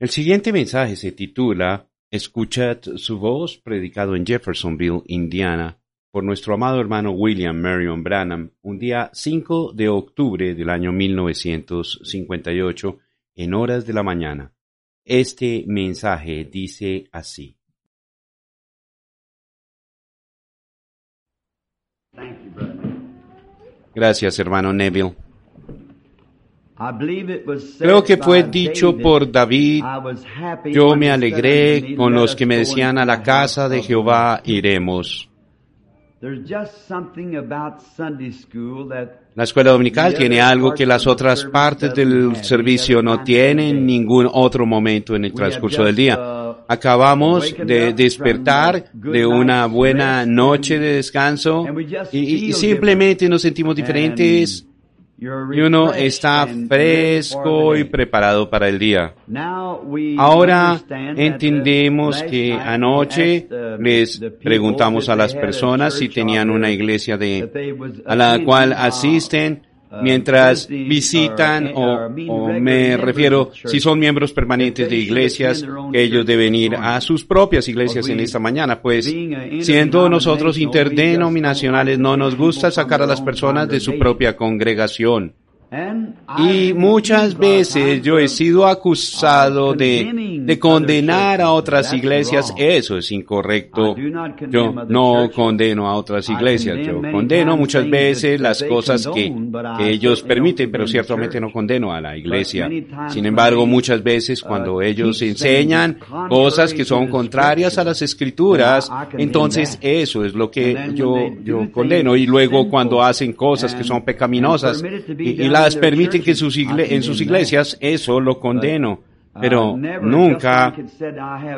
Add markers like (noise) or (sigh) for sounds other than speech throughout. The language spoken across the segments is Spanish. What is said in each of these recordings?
El siguiente mensaje se titula Escuchad su voz, predicado en Jeffersonville, Indiana, por nuestro amado hermano William Marion Branham, un día 5 de octubre del año 1958, en horas de la mañana. Este mensaje dice así. Gracias, hermano Neville. Creo que fue dicho por David, yo me alegré con los que me decían a la casa de Jehová iremos. La escuela dominical tiene algo que las otras partes del servicio no tienen en ningún otro momento en el transcurso del día. Acabamos de despertar de una buena noche de descanso y, simplemente nos sentimos diferentes y uno está fresco y preparado para el día. Ahora entendemos que anoche les preguntamos a las personas si tenían una iglesia de, a la cual asisten mientras visitan o, me refiero si son miembros permanentes de iglesias ellos deben ir a sus propias iglesias en esta mañana. Pues siendo nosotros interdenominacionales no nos gusta sacar a las personas de su propia congregación y muchas veces yo he sido acusado de, de, condenar a otras iglesias. Eso es incorrecto. Yo no condeno a otras iglesias. Yo condeno muchas veces las cosas que, que ellos permiten, pero ciertamente no condeno a la iglesia. Sin embargo, muchas veces cuando ellos enseñan cosas que son contrarias a las escrituras, entonces eso es lo que yo, yo condeno. Y luego cuando hacen cosas que son pecaminosas y, y la permiten que sus en sus iglesias, eso lo condeno. Pero nunca,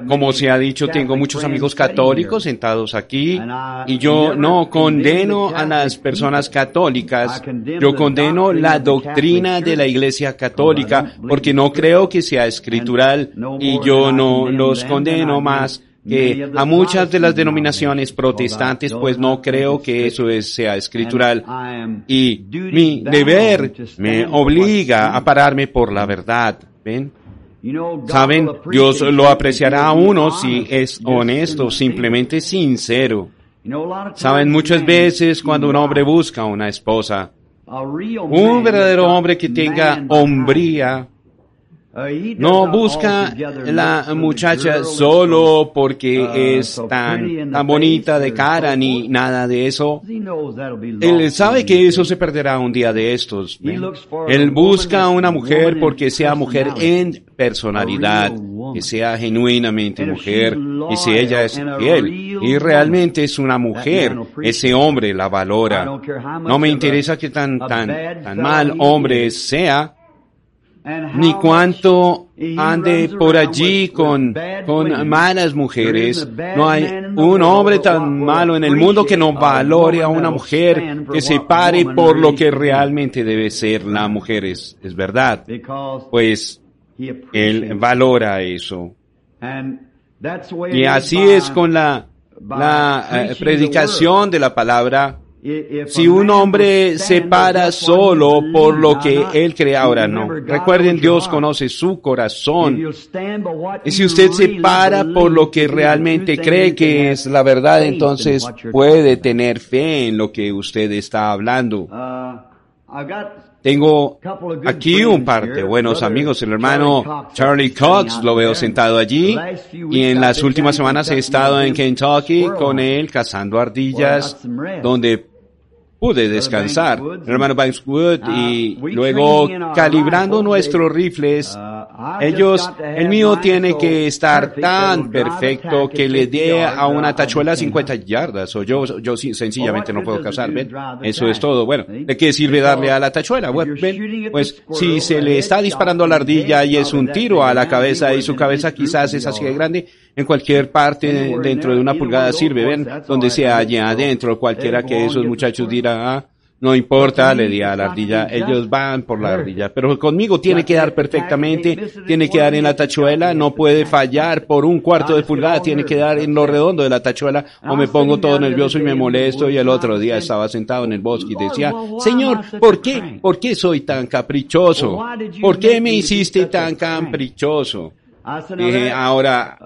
como se ha dicho, tengo muchos amigos católicos sentados aquí y yo no condeno a las personas católicas, yo condeno la doctrina de la Iglesia católica porque no creo que sea escritural y yo no los condeno más que a muchas de las denominaciones protestantes, pues no creo que eso sea escritural. Y mi deber me obliga a pararme por la verdad. ¿Ven? Saben, Dios lo apreciará a uno si es honesto, simplemente sincero. Saben, muchas veces cuando un hombre busca una esposa, un verdadero hombre que tenga hombría, no busca la muchacha solo porque uh, es tan, tan bonita de cara ni nada de eso. Él sabe que eso se perderá un día de estos. Él busca a una mujer porque sea mujer en personalidad, que sea genuinamente mujer y si ella es fiel y realmente es una mujer, ese hombre la valora. No me interesa que tan, tan, tan mal hombre sea, ni cuánto ande por allí con, con malas mujeres. No hay un hombre tan malo en el mundo que no valore a una mujer que se pare por lo que realmente debe ser la mujer. Es, es verdad. Pues él valora eso. Y así es con la, la eh, predicación de la palabra si un hombre se para solo por lo que él cree ahora, no. Recuerden, Dios conoce su corazón. Y si usted se para por lo que realmente cree que es la verdad, entonces puede tener fe en lo que usted está hablando. Tengo aquí un par de buenos amigos. El hermano Charlie Cox lo veo sentado allí y en las últimas semanas he estado en Kentucky con él cazando ardillas donde pude descansar, hermano Bankswood, ah, y luego calibrando nuestros rifles, uh, ellos, el mío tiene que estar tan perfecto que le dé a una tachuela 50 yardas, o yo, yo sencillamente no puedo cazar, ven, eso es todo, bueno, ¿de qué sirve darle a la tachuela? Ven, pues si se le está disparando a la ardilla y es un tiro a la cabeza y su cabeza quizás es así de grande, en cualquier parte dentro de una pulgada sirve, ven, donde sea allá adentro, cualquiera que esos muchachos dirá, ah, no importa, le di a la ardilla, ellos van por la ardilla, pero conmigo tiene que dar perfectamente, tiene que dar en la tachuela, no puede fallar por un cuarto de pulgada, tiene que dar en lo redondo de la tachuela, o me pongo todo nervioso y me molesto, y el otro día estaba sentado en el bosque y decía, Señor, ¿por qué? ¿Por qué soy tan caprichoso? ¿Por qué me hiciste tan caprichoso? Dije, ahora,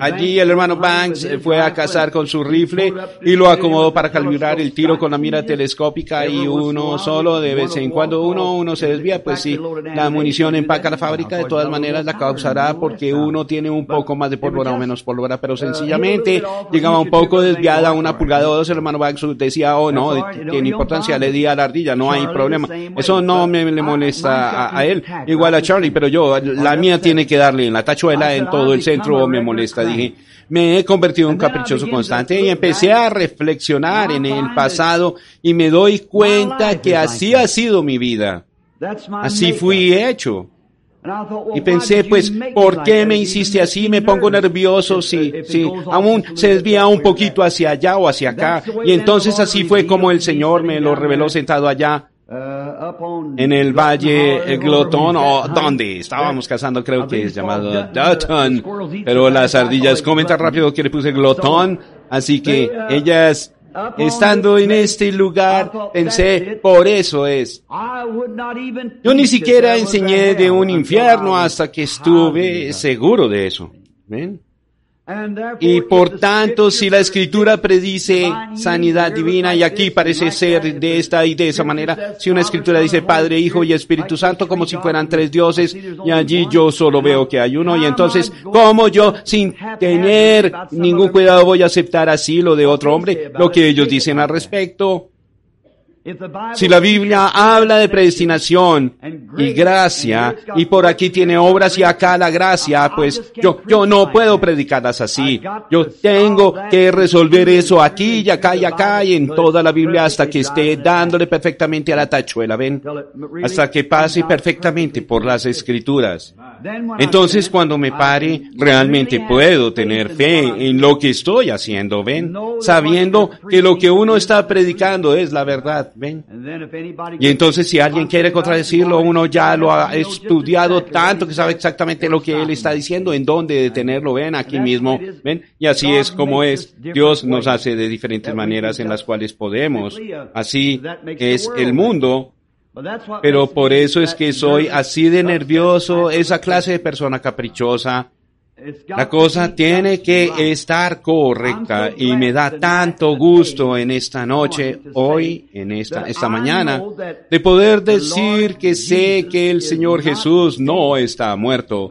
allí el hermano Banks fue a cazar con su rifle y lo acomodó para calibrar el tiro con la mira telescópica y uno solo, de vez en cuando uno, uno se desvía, pues sí, la munición empaca la fábrica, de todas maneras la causará porque uno tiene un poco más de pólvora o menos pólvora, pero sencillamente llegaba un poco desviada, una pulgada o dos, el hermano Banks decía, oh no, tiene importancia, le di a la ardilla, no hay problema. Eso no me le molesta a, a él, igual a Charlie, pero yo, la mía tiene que darle en la tachuela en todo el centro me molesta. Dije, me he convertido en un caprichoso constante y empecé a reflexionar en el pasado y me doy cuenta que así ha sido mi vida. Así fui hecho. Y pensé, pues, ¿por qué me hiciste así? Me pongo nervioso si, si aún se desvía un poquito hacia allá o hacia acá. Y entonces así fue como el Señor me lo reveló sentado allá en el valle Glotón o donde estábamos cazando creo que es llamado Dutton pero las ardillas comen tan rápido que le puse Glotón así que ellas estando en este lugar pensé por eso es. Yo ni siquiera enseñé de un infierno hasta que estuve seguro de eso. ¿ven? Y por tanto, si la escritura predice sanidad divina, y aquí parece ser de esta y de esa manera, si una escritura dice Padre, Hijo y Espíritu Santo como si fueran tres dioses, y allí yo solo veo que hay uno, y entonces, ¿cómo yo, sin tener ningún cuidado, voy a aceptar así lo de otro hombre, lo que ellos dicen al respecto? Si la Biblia habla de predestinación y gracia, y por aquí tiene obras y acá la gracia, pues yo, yo no puedo predicarlas así. Yo tengo que resolver eso aquí y acá y acá y en toda la Biblia hasta que esté dándole perfectamente a la tachuela, ven, hasta que pase perfectamente por las escrituras. Entonces cuando me pare, realmente puedo tener fe en lo que estoy haciendo, ven, sabiendo que lo que uno está predicando es la verdad. ¿Ven? Y entonces si alguien quiere contradecirlo, uno ya lo ha estudiado tanto que sabe exactamente lo que él está diciendo, en dónde detenerlo, ven, aquí mismo, ven, y así es como es. Dios nos hace de diferentes maneras en las cuales podemos. Así es el mundo. Pero por eso es que soy así de nervioso, esa clase de persona caprichosa, la cosa tiene que estar correcta y me da tanto gusto en esta noche, hoy, en esta, esta mañana, de poder decir que sé que el Señor Jesús no está muerto.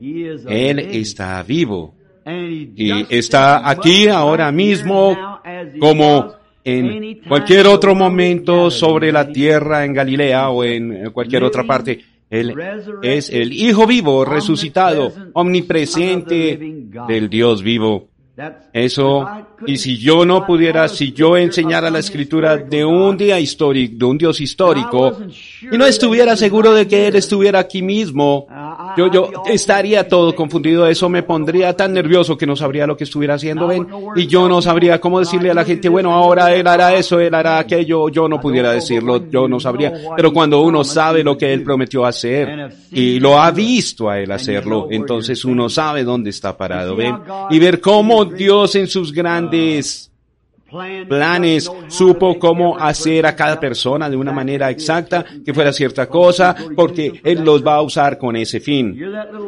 Él está vivo. y está aquí ahora mismo como en cualquier otro momento sobre la tierra en Galilea o en cualquier otra parte. Él es el Hijo vivo, resucitado, omnipresente del Dios vivo. Eso, y si yo no pudiera, si yo enseñara la escritura de un día histórico, de un Dios histórico, y no estuviera seguro de que Él estuviera aquí mismo, yo, yo estaría todo confundido, eso me pondría tan nervioso que no sabría lo que estuviera haciendo, ven, y yo no sabría cómo decirle a la gente, bueno, ahora él hará eso, él hará aquello, yo no pudiera decirlo, yo no sabría, pero cuando uno sabe lo que él prometió hacer y lo ha visto a él hacerlo, entonces uno sabe dónde está parado, ven, y ver cómo Dios en sus grandes planes, supo cómo hacer a cada persona de una manera exacta que fuera cierta cosa, porque Él los va a usar con ese fin.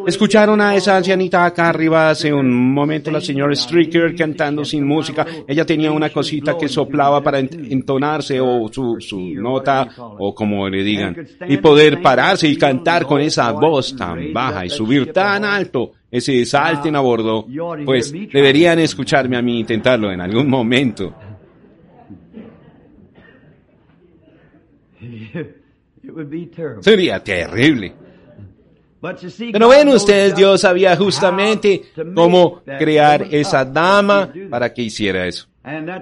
Escucharon a esa ancianita acá arriba hace un momento, la señora Stricker cantando sin música. Ella tenía una cosita que soplaba para entonarse o su, su nota o como le digan, y poder pararse y cantar con esa voz tan baja y subir tan alto ese salten a bordo, pues deberían escucharme a mí intentarlo en algún momento. (laughs) Sería terrible. Pero ven ustedes, Dios sabía justamente cómo crear esa dama para que hiciera eso.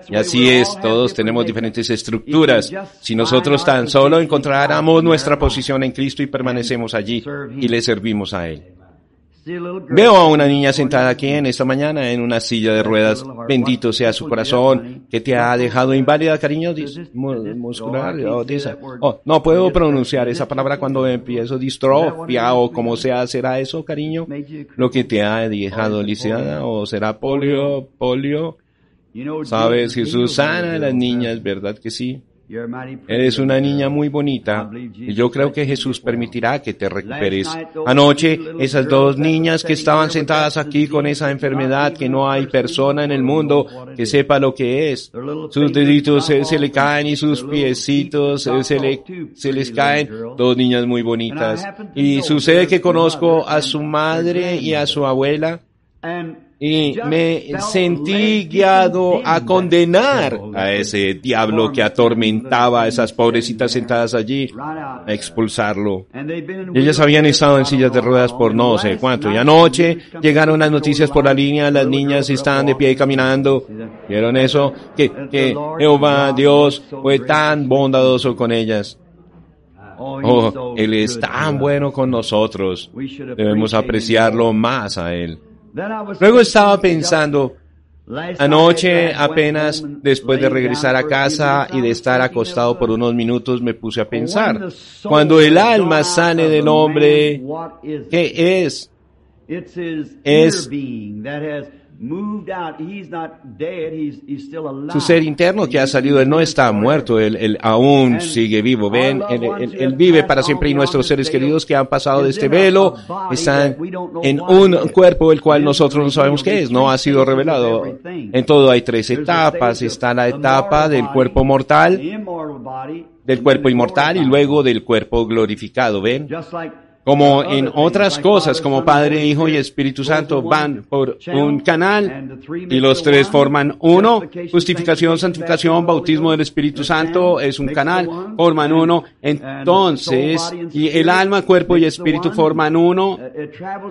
Y así es, todos tenemos diferentes estructuras. Si nosotros tan solo encontráramos nuestra posición en Cristo y permanecemos allí y le servimos a Él. Veo a una niña sentada aquí en esta mañana en una silla de ruedas. Bendito sea su corazón que te ha dejado inválida, cariño muscular. Oh, no puedo pronunciar esa palabra cuando empiezo distrofia o como sea. ¿Será eso, cariño? Lo que te ha dejado lisiada o será polio, polio. Sabes, Jesús sana a las niñas, ¿verdad que sí? Eres una niña muy bonita y yo creo que Jesús permitirá que te recuperes. Anoche, esas dos niñas que estaban sentadas aquí con esa enfermedad que no hay persona en el mundo que sepa lo que es. Sus deditos se, le caen y sus piecitos se, le, se les caen. Dos niñas muy bonitas. Y sucede que conozco a su madre y a su abuela y me sentí guiado a condenar a ese diablo que atormentaba a esas pobrecitas sentadas allí, a expulsarlo. Ellas habían estado en sillas de ruedas por no sé cuánto, y anoche llegaron las noticias por la línea, las niñas estaban de pie y caminando. ¿Vieron eso? Que, que Jehová, Dios, fue tan bondadoso con ellas. Oh, Él es tan bueno con nosotros. Debemos apreciarlo más a Él. Luego estaba pensando, anoche apenas después de regresar a casa y de estar acostado por unos minutos me puse a pensar, cuando el alma sale del hombre, ¿qué es? Es su ser interno que ha salido, él no está muerto, él, aún sigue vivo. Ven, él, vive para siempre y nuestros seres queridos que han pasado de este velo están en un cuerpo el cual nosotros no sabemos qué es, no ha sido revelado. En todo hay tres etapas. Está la etapa del cuerpo mortal, del cuerpo inmortal y luego del cuerpo glorificado. Ven como en otras cosas, como Padre, Hijo y Espíritu Santo van por un canal y los tres forman uno. Justificación, santificación, bautismo del Espíritu Santo es un canal, forman uno. Entonces, y el alma, cuerpo y espíritu forman uno.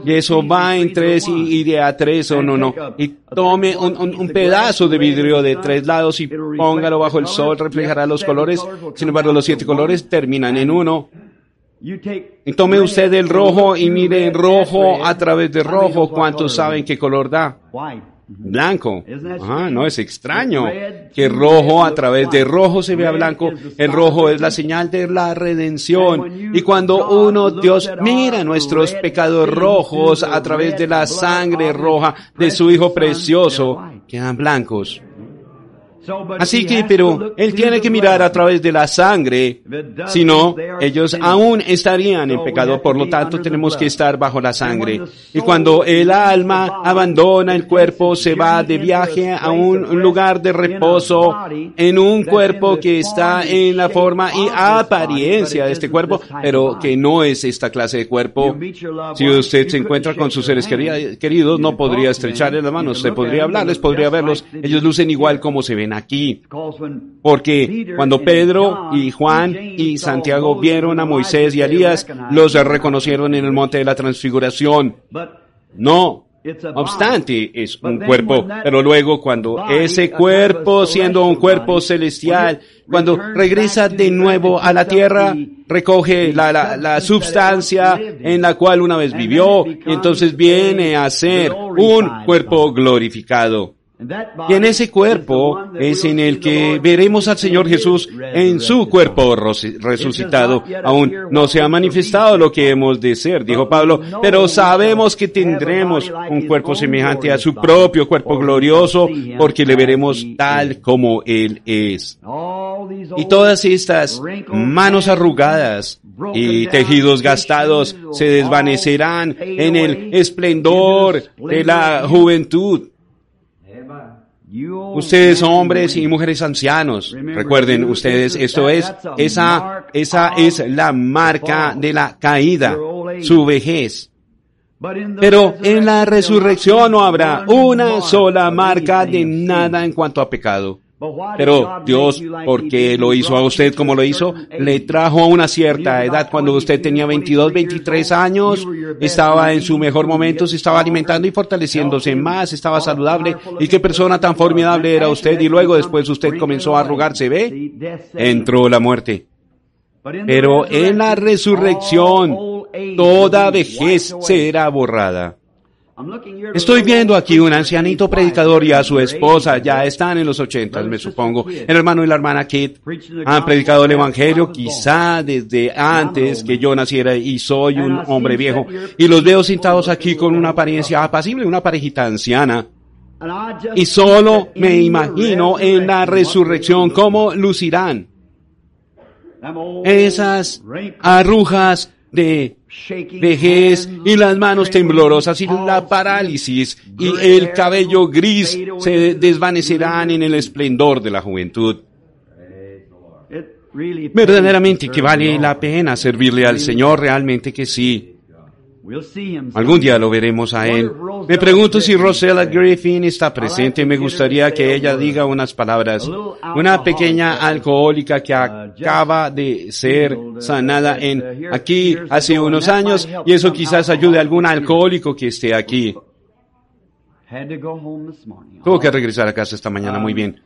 Y eso va en tres y, de a tres son uno. Y tome un pedazo de vidrio de tres lados y póngalo bajo el sol, reflejará los colores. Sin embargo, los siete colores terminan en uno. Y tome usted el rojo y mire rojo a través de rojo. ¿Cuántos saben qué color da? Blanco. Ah, no es extraño que rojo a través de rojo se vea blanco. El rojo es la señal de la redención. Y cuando uno, Dios, mira nuestros pecados rojos a través de la sangre roja de su Hijo precioso, quedan blancos. Así que, pero él tiene que mirar a través de la sangre, si no, ellos aún estarían en pecado, por lo tanto tenemos que estar bajo la sangre. Y cuando el alma abandona el cuerpo, se va de viaje a un lugar de reposo, en un cuerpo que está en la forma y apariencia de este cuerpo, pero que no es esta clase de cuerpo. Si usted se encuentra con sus seres queridos, no podría estrecharles las manos, se podría hablarles, podría verlos, ellos lucen igual como se ven aquí. Porque cuando Pedro y Juan y Santiago vieron a Moisés y a Elías, los reconocieron en el monte de la transfiguración. No obstante, es un cuerpo, pero luego cuando ese cuerpo, siendo un cuerpo celestial, cuando regresa de nuevo a la tierra, recoge la, la, la substancia en la cual una vez vivió, y entonces viene a ser un cuerpo glorificado. Y en ese cuerpo es en el que veremos al Señor Jesús en su cuerpo resucitado. Aún no se ha manifestado lo que hemos de ser, dijo Pablo, pero sabemos que tendremos un cuerpo semejante a su propio cuerpo glorioso porque le veremos tal como Él es. Y todas estas manos arrugadas y tejidos gastados se desvanecerán en el esplendor de la juventud Ustedes hombres y mujeres ancianos, recuerden ustedes, esto es, esa, esa es la marca de la caída, su vejez. Pero en la resurrección no habrá una sola marca de nada en cuanto a pecado. Pero Dios, ¿por qué lo hizo a usted como lo hizo? Le trajo a una cierta edad, cuando usted tenía 22, 23 años, estaba en su mejor momento, se estaba alimentando y fortaleciéndose más, estaba saludable. ¿Y qué persona tan formidable era usted? Y luego después usted comenzó a arrugarse, ¿ve? Entró la muerte. Pero en la resurrección, toda vejez será borrada. Estoy viendo aquí un ancianito predicador y a su esposa, ya están en los ochentas, me supongo. El hermano y la hermana Kit han predicado el Evangelio quizá desde antes que yo naciera y soy un hombre viejo. Y los veo sentados aquí con una apariencia apacible, una parejita anciana. Y solo me imagino en la resurrección cómo lucirán. esas arrujas de vejez y las manos temblorosas y la parálisis y el cabello gris se desvanecerán en el esplendor de la juventud. Verdaderamente que vale la pena servirle al Señor, realmente que sí. Algún día lo veremos a él. Me pregunto si Rosella Griffin está presente. Me gustaría que ella diga unas palabras. Una pequeña alcohólica que acaba de ser sanada en aquí hace unos años y eso quizás ayude a algún alcohólico que esté aquí. Tuvo que regresar a casa esta mañana. Muy bien.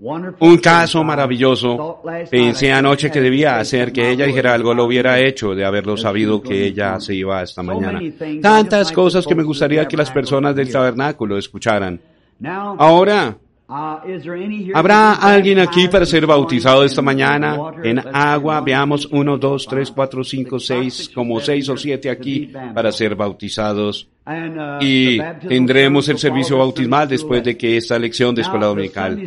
Un caso maravilloso. Pensé anoche que debía hacer que ella dijera algo, lo hubiera hecho de haberlo sabido que ella se iba esta mañana. Tantas cosas que me gustaría que las personas del tabernáculo escucharan. Ahora, ¿Habrá alguien aquí para ser bautizado esta mañana en agua? Veamos uno, dos, tres, cuatro, cinco, seis, como seis o siete aquí para ser bautizados. Y tendremos el servicio bautismal después de que esta lección de escuela dominical.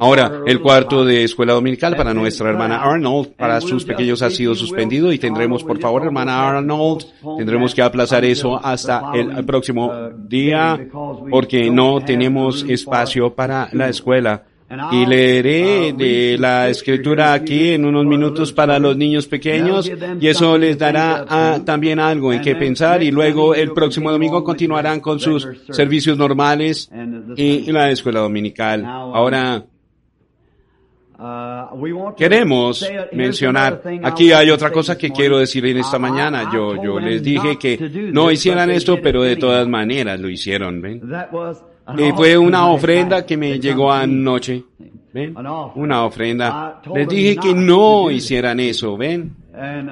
Ahora, el cuarto de escuela dominical para nuestra hermana Arnold, para sus pequeños ha sido suspendido y tendremos, por favor, hermana Arnold, tendremos que aplazar eso hasta el próximo día porque no tenemos espacio para la escuela y leeré de la escritura aquí en unos minutos para los niños pequeños y eso les dará ah, también algo en qué pensar y luego el próximo domingo continuarán con sus servicios normales y la escuela dominical. Ahora, Queremos mencionar, aquí hay otra cosa que quiero decir en esta mañana. Yo, les dije que no hicieran esto, pero de todas maneras lo hicieron. Y fue una ofrenda que me llegó anoche. ¿Ven? Una ofrenda. Les dije que no hicieran eso, ¿ven?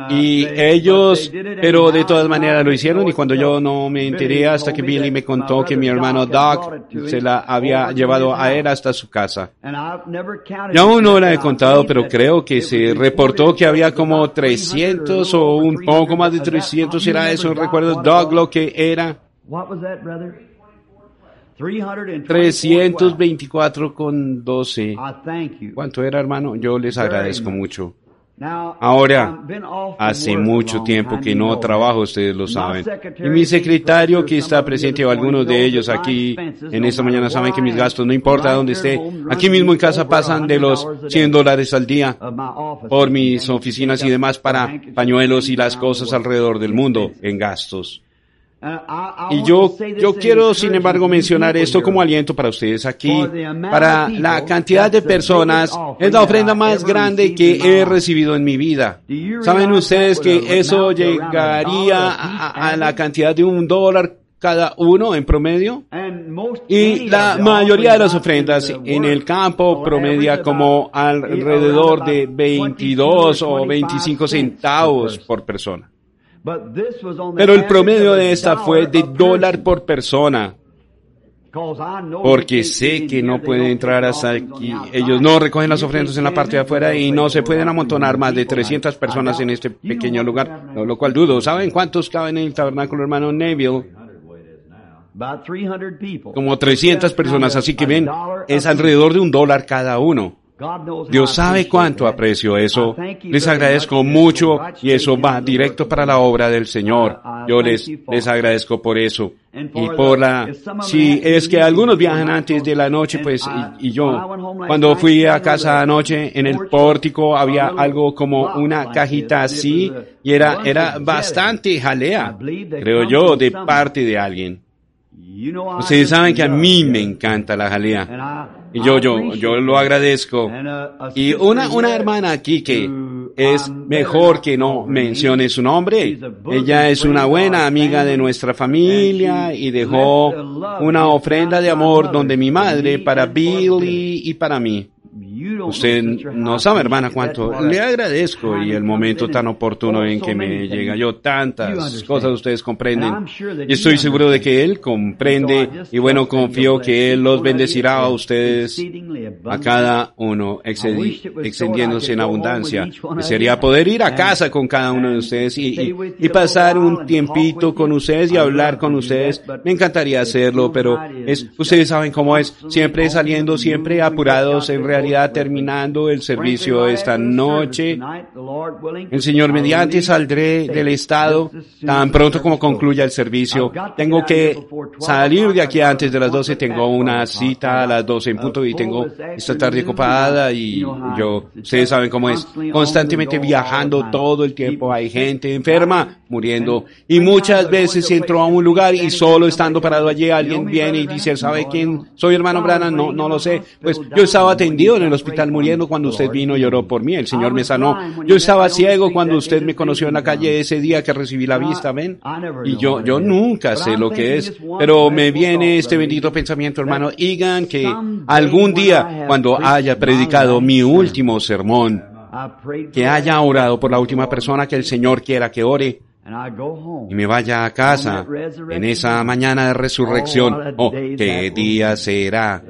Y ellos, pero de todas maneras lo hicieron y cuando yo no me enteré hasta que Billy me contó que mi hermano Doc se la había llevado a él hasta su casa. Yo aún no la he contado, pero creo que se reportó que había como 300 o un poco más de 300, era eso, recuerdo Doc lo que era. 324 con 12. ¿Cuánto era, hermano? Yo les agradezco mucho. Ahora, hace mucho tiempo que no trabajo, ustedes lo saben. Y mi secretario que está presente, o algunos de ellos aquí en esta mañana saben que mis gastos, no importa dónde esté, aquí mismo en casa pasan de los 100 dólares al día por mis oficinas y demás para pañuelos y las cosas alrededor del mundo en gastos. Y yo, yo quiero, sin embargo, mencionar esto como aliento para ustedes aquí, para la cantidad de personas, es la ofrenda más grande que he recibido en mi vida. ¿Saben ustedes que eso llegaría a, la cantidad de un dólar cada uno en promedio? Y la mayoría de las ofrendas en el campo promedia como alrededor de 22 o 25 centavos por persona. Pero el promedio de esta fue de dólar por persona. Porque sé que no pueden entrar hasta aquí. Ellos no recogen las ofrendas en la parte de afuera y no se pueden amontonar más de 300 personas en este pequeño lugar, lo cual dudo. ¿Saben cuántos caben en el tabernáculo, hermano Neville? Como 300 personas, así que ven, es alrededor de un dólar cada uno. Dios sabe cuánto aprecio eso. Les agradezco mucho y eso va directo para la obra del Señor. Yo les, les agradezco por eso. Y por la, si es que algunos viajan antes de la noche, pues, y, yo, cuando fui a casa anoche, en el pórtico había algo como una cajita así, y era, era bastante jalea, creo yo, de parte de alguien. Ustedes saben que a mí me encanta la jalea. Y yo, yo, yo lo agradezco. Y una, una hermana aquí que es mejor que no mencione su nombre. Ella es una buena amiga de nuestra familia y dejó una ofrenda de amor donde mi madre para Billy y para mí. Usted no sabe, hermana, cuánto le agradezco y el momento tan oportuno en que me llega. Yo tantas cosas ustedes comprenden. Y estoy seguro de que Él comprende y bueno, confío que Él los bendecirá a ustedes, a cada uno, extendiéndose en abundancia. sería poder ir a casa con cada uno de ustedes y, y pasar un tiempito con ustedes y hablar con ustedes. Me encantaría hacerlo, pero es, ustedes saben cómo es, siempre saliendo, siempre apurados en realidad terminando el servicio esta noche. El Señor mediante saldré del estado tan pronto como concluya el servicio. Tengo que salir de aquí antes de las 12. Tengo una cita a las 12 en punto y tengo esta tarde ocupada y yo, ustedes saben cómo es, constantemente viajando todo el tiempo. Hay gente enferma muriendo y muchas veces entro a un lugar y solo estando parado allí alguien viene y dice, ¿sabe quién soy hermano Branham? No, no lo sé. Pues yo estaba atendido en el hospital muriendo cuando usted vino y lloró por mí. El Señor me sanó. Yo estaba ciego cuando usted me conoció en la calle ese día que recibí la vista, ¿ven? Y yo, yo nunca sé lo que es. Pero me viene este bendito pensamiento, hermano Egan, que algún día, cuando haya predicado mi último sermón, que haya orado por la última persona que el Señor quiera que ore, y me vaya a casa en esa mañana de resurrección. Oh, qué día será.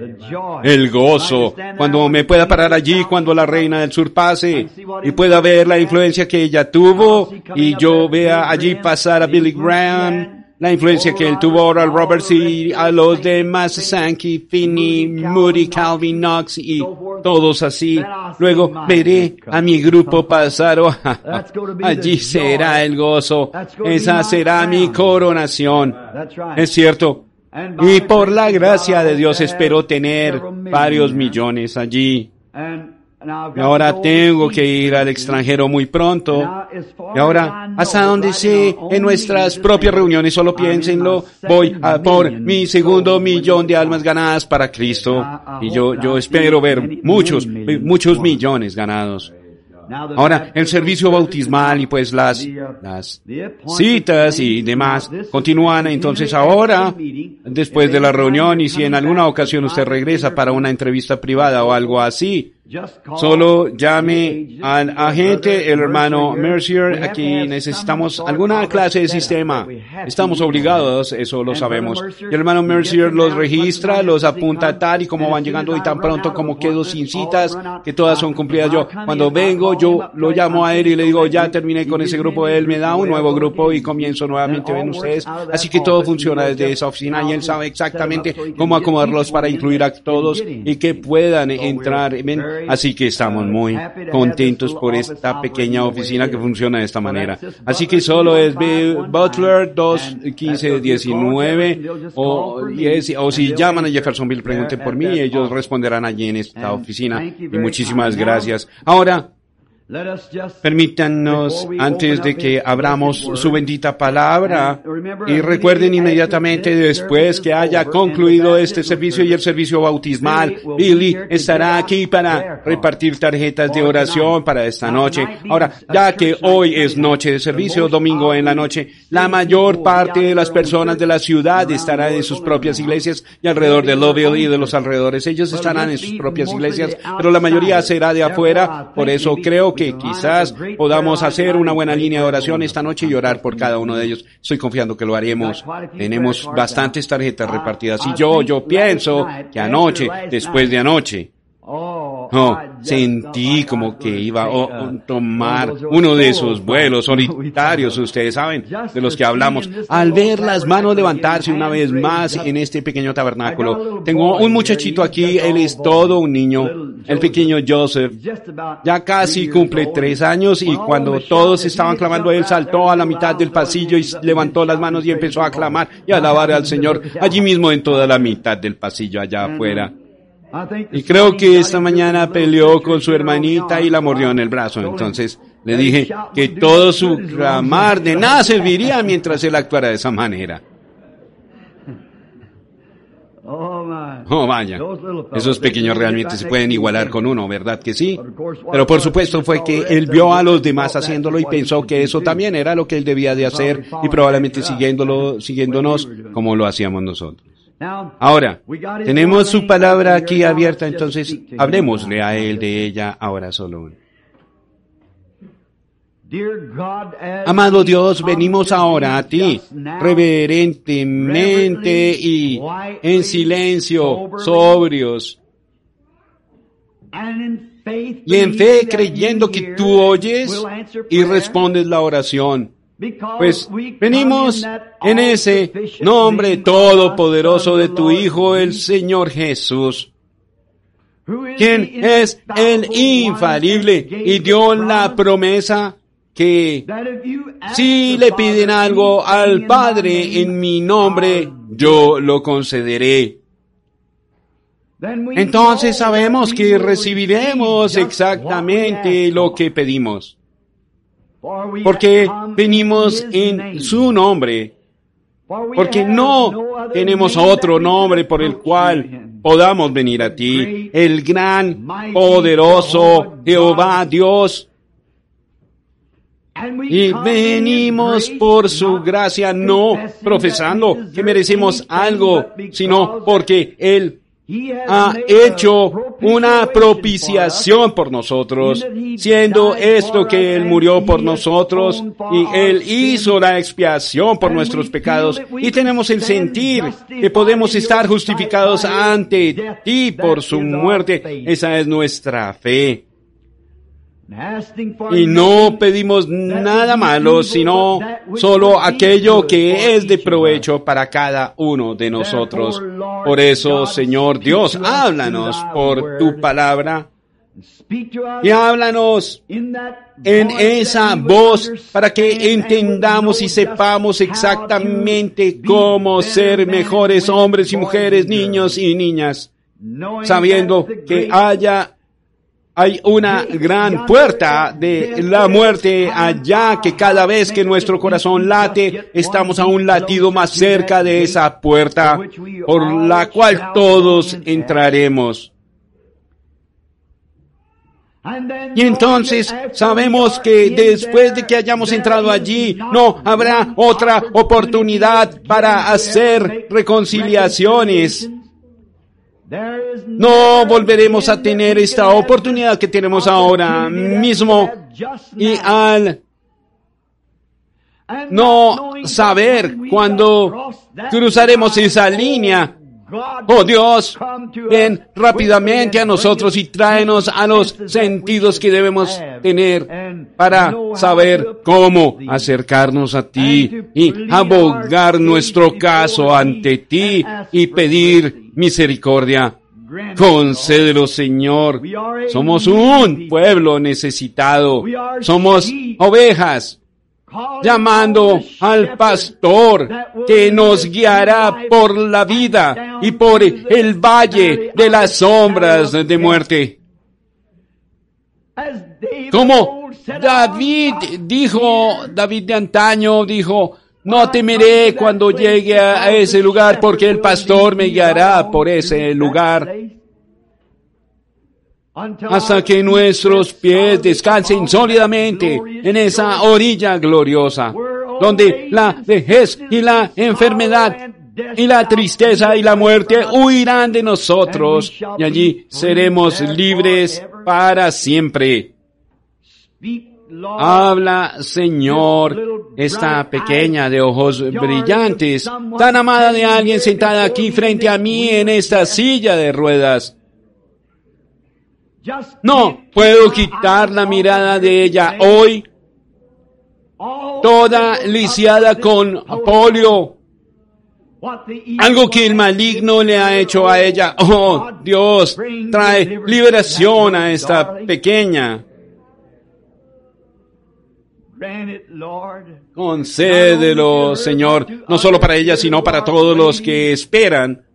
El gozo. Cuando me pueda parar allí, cuando la reina del sur pase y pueda ver la influencia que ella tuvo y yo vea allí pasar a Billy Graham la influencia que él tuvo ahora al Roberts y a los demás, Sankey, Finney, Moody, Calvin, Knox y todos así. Luego veré a mi grupo pasar. Oh, (laughs) allí será el gozo. Esa será mi coronación. Es cierto. Y por la gracia de Dios espero tener varios millones allí. Y ahora tengo que ir al extranjero muy pronto. Y ahora, hasta donde sé, en nuestras propias reuniones, solo piénsenlo, voy a por mi segundo millón de almas ganadas para Cristo. Y yo, yo espero ver muchos, muchos millones ganados. Ahora, el servicio bautismal y pues las, las citas y demás continúan. entonces ahora, después de la reunión y si en alguna ocasión usted regresa para una entrevista privada o algo así, Solo llame al agente, el hermano Mercier. Aquí necesitamos alguna clase de sistema. Estamos obligados, eso lo sabemos. el hermano Mercier los registra, los apunta tal y como van llegando y tan pronto como quedo sin citas, que todas son cumplidas. Yo, cuando vengo, yo lo llamo a él y le digo, ya terminé con ese grupo. Él me da un nuevo grupo y comienzo nuevamente, ven ustedes. Así que todo funciona desde esa oficina y él sabe exactamente cómo acomodarlos para incluir a todos y que puedan entrar. Ven, Así que estamos muy contentos por esta pequeña oficina que funciona de esta manera. Así que solo es Butler 21519 o, o si llaman a Jeffersonville pregunten por mí y ellos responderán allí en esta oficina. Y muchísimas gracias. Ahora, Permítanos, antes de que abramos su bendita palabra, y recuerden inmediatamente después que haya concluido este servicio y el servicio bautismal, Billy estará aquí para repartir tarjetas de oración para esta noche. Ahora, ya que hoy es noche de servicio, domingo en la noche, la mayor parte de las personas de la ciudad estarán en sus propias iglesias y alrededor de Loville y de los alrededores. Ellos estarán en sus propias iglesias, pero la mayoría será de afuera. Por eso creo que que quizás podamos hacer una buena línea de oración esta noche y orar por cada uno de ellos. Estoy confiando que lo haremos. Tenemos bastantes tarjetas repartidas. Y yo, yo pienso que anoche, después de anoche, Oh, sentí como que iba a tomar uno de esos (laughs) vuelos solitarios, ustedes saben, de los que hablamos. Al ver las manos levantarse una vez más en este pequeño tabernáculo, tengo un muchachito aquí, él es todo un niño, el pequeño Joseph. Ya casi cumple tres años y cuando todos estaban clamando, él saltó a la mitad del pasillo y levantó las manos y empezó a clamar y a alabar al Señor allí mismo en toda la mitad del pasillo allá afuera. Y creo que esta mañana peleó con su hermanita y la mordió en el brazo. Entonces le dije que todo su clamar de nada serviría mientras él actuara de esa manera. Oh, vaya. Esos pequeños realmente se pueden igualar con uno, ¿verdad que sí? Pero por supuesto fue que él vio a los demás haciéndolo y pensó que eso también era lo que él debía de hacer y probablemente siguiéndolo, siguiéndonos como lo hacíamos nosotros. Ahora, tenemos su palabra aquí abierta, entonces hablemosle a él de ella ahora solo. Amado Dios, venimos ahora a ti, reverentemente y en silencio, sobrios, y en fe creyendo que tú oyes y respondes la oración. Pues venimos en ese nombre todopoderoso de tu Hijo, el Señor Jesús, quien es el infalible y dio la promesa que si le piden algo al Padre en mi nombre, yo lo concederé. Entonces sabemos que recibiremos exactamente lo que pedimos. Porque venimos en su nombre. Porque no tenemos otro nombre por el cual podamos venir a ti. El gran, poderoso Jehová Dios. Y venimos por su gracia, no profesando que merecemos algo, sino porque Él ha hecho una propiciación por nosotros, siendo esto que Él murió por nosotros y Él hizo la expiación por nuestros pecados y tenemos el sentir que podemos estar justificados ante ti por su muerte. Esa es nuestra fe. Y no pedimos nada malo, sino solo aquello que es de provecho para cada uno de nosotros. Por eso, Señor Dios, háblanos por tu palabra. Y háblanos en esa voz para que entendamos y sepamos exactamente cómo ser mejores hombres y mujeres, niños y niñas, sabiendo que haya hay una gran puerta de la muerte allá que cada vez que nuestro corazón late, estamos a un latido más cerca de esa puerta por la cual todos entraremos. Y entonces sabemos que después de que hayamos entrado allí, no habrá otra oportunidad para hacer reconciliaciones no volveremos a tener esta oportunidad que tenemos ahora mismo y al no saber cuándo cruzaremos esa línea. Oh Dios, ven rápidamente a nosotros y tráenos a los sentidos que debemos tener para saber cómo acercarnos a ti y abogar nuestro caso ante ti y pedir misericordia. Concédelo, Señor. Somos un pueblo necesitado. Somos ovejas llamando al pastor que nos guiará por la vida y por el valle de las sombras de muerte. Como David dijo, David de antaño dijo, no temeré cuando llegue a ese lugar porque el pastor me guiará por ese lugar hasta que nuestros pies descansen sólidamente en esa orilla gloriosa, donde la vejez y la enfermedad y la tristeza y la muerte huirán de nosotros y allí seremos libres para siempre. Habla, Señor, esta pequeña de ojos brillantes, tan amada de alguien sentada aquí frente a mí en esta silla de ruedas. No puedo quitar la mirada de ella hoy, toda lisiada con polio. Algo que el maligno le ha hecho a ella. Oh, Dios, trae liberación a esta pequeña. Concédelo, Señor, no solo para ella, sino para todos los que esperan.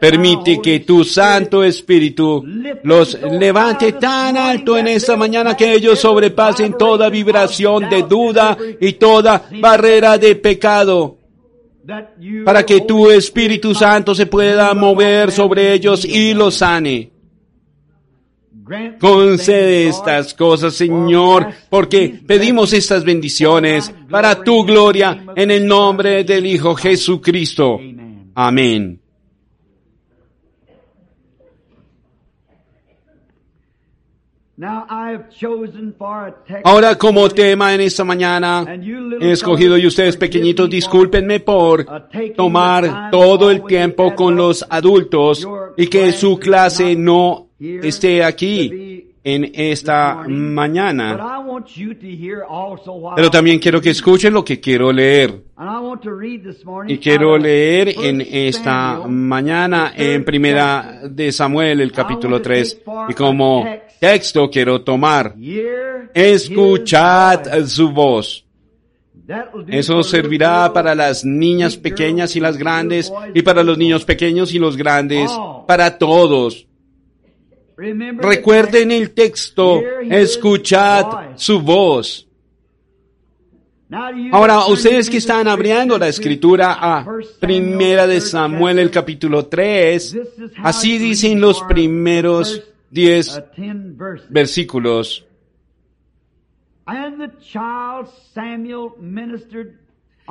Permite que tu Santo Espíritu los levante tan alto en esta mañana que ellos sobrepasen toda vibración de duda y toda barrera de pecado para que tu Espíritu Santo se pueda mover sobre ellos y los sane. Concede estas cosas, Señor, porque pedimos estas bendiciones para tu gloria en el nombre del Hijo Jesucristo. Amén. Ahora como tema en esta mañana he escogido y ustedes pequeñitos discúlpenme por tomar todo el tiempo con los adultos y que su clase no esté aquí en esta But mañana. I want you to hear also what Pero también quiero que escuchen lo que quiero leer. And I want to read this morning Y quiero leer en esta mañana en primera de Samuel, el capítulo I want to 3. take for Y como. Texto quiero tomar, escuchad su voz. Eso servirá para las niñas pequeñas y las grandes, y para los niños pequeños y los grandes, Oh. para todos. Recuerden el texto, escuchad su voz. Ahora, ustedes que están abriendo la escritura a Primera de Samuel, el capítulo 3, this is how así dicen los primeros 10 uh, 10 verses. versículos.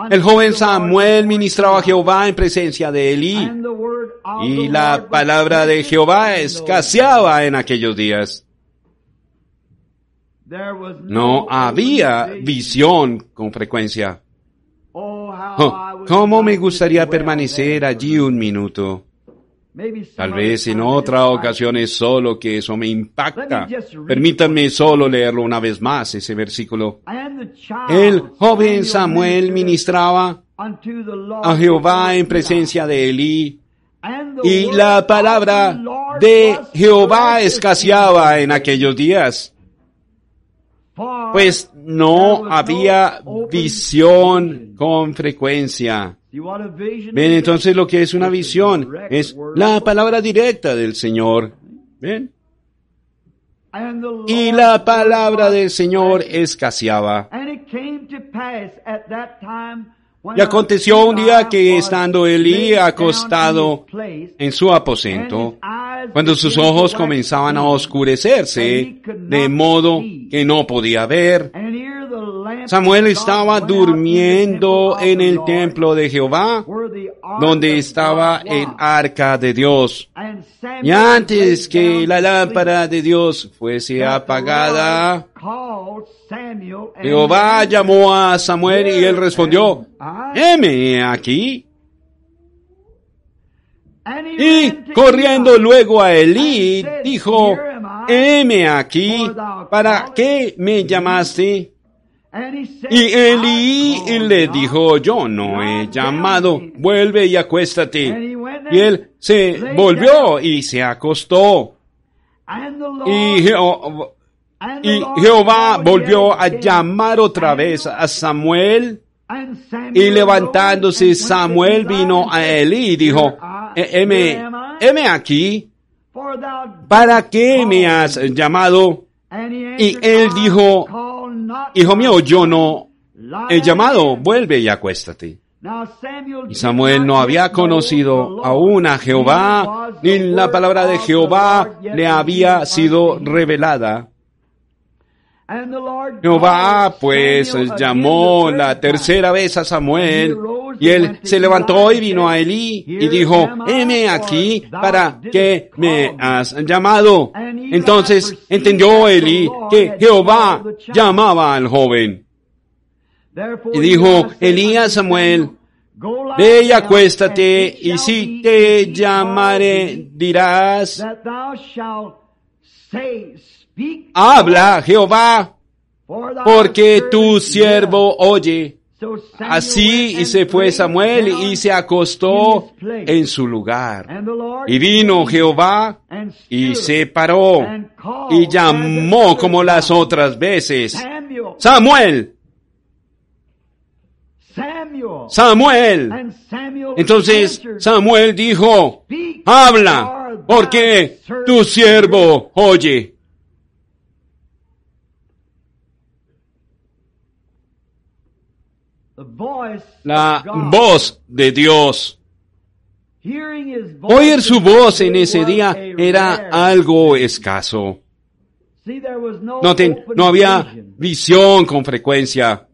El joven Samuel ministraba a. Jehová en presencia de Elí, y la palabra de Jehová escaseaba en aquellos días. No había visión con frecuencia. Oh, Oh, ¿Cómo me gustaría permanecer allí un minuto? Tal vez en otra ocasión es solo que eso me impacta. Permítanme solo leerlo una vez más, ese versículo. El joven Samuel ministraba a Jehová en presencia de Elí, y la palabra de Jehová escaseaba en aquellos días, pues no había visión con frecuencia. Ven, entonces lo que es una visión es la palabra directa del Señor. ¿Ven? Y la palabra del Señor escaseaba. Y aconteció un día que estando Elí acostado en su aposento, cuando sus ojos comenzaban a oscurecerse, de modo que no podía ver, Samuel estaba durmiendo en el templo de Jehová, donde estaba el arca de Dios. Y antes que la lámpara de Dios fuese apagada, Jehová llamó a Samuel y él respondió, heme aquí. Y corriendo luego a Elí, dijo, heme aquí, ¿para qué me llamaste? Y Elí le dijo, yo no he llamado, vuelve y acuéstate. Y él se volvió y se acostó. Y, Jeho- Jehová volvió a llamar otra vez a Samuel. Y levantándose Samuel vino a Elí y dijo, I- "Eh, I, heme aquí, ¿para qué me has me." llamado? Y él dijo, Hijo mío, yo no he llamado, again." vuelve y acuéstate. Y Samuel no había conocido aún a Jehová, ni la palabra de Jehová le había sido revelada. Jehová called pues llamó la tercera vez a Samuel y él se levantó y vino a Elí y dijo, heme aquí para que me call me." has llamado. Entonces entendió Elí que Jehová llamaba al joven. Y dijo Eli said Elí a unto Samuel, Ve y acuéstate, y si te llamaré, dirás, habla Jehová, porque tu heareth." siervo oye. Así y se fue Samuel y se acostó en su lugar. Y vino Jehová y se paró y llamó como las otras veces. Samuel, Samuel, Entonces Samuel dijo, habla, porque tu siervo oye. La voz de Dios. Hearing his voice Oír su voz en ese día era algo escaso. Noten, no había visión con frecuencia.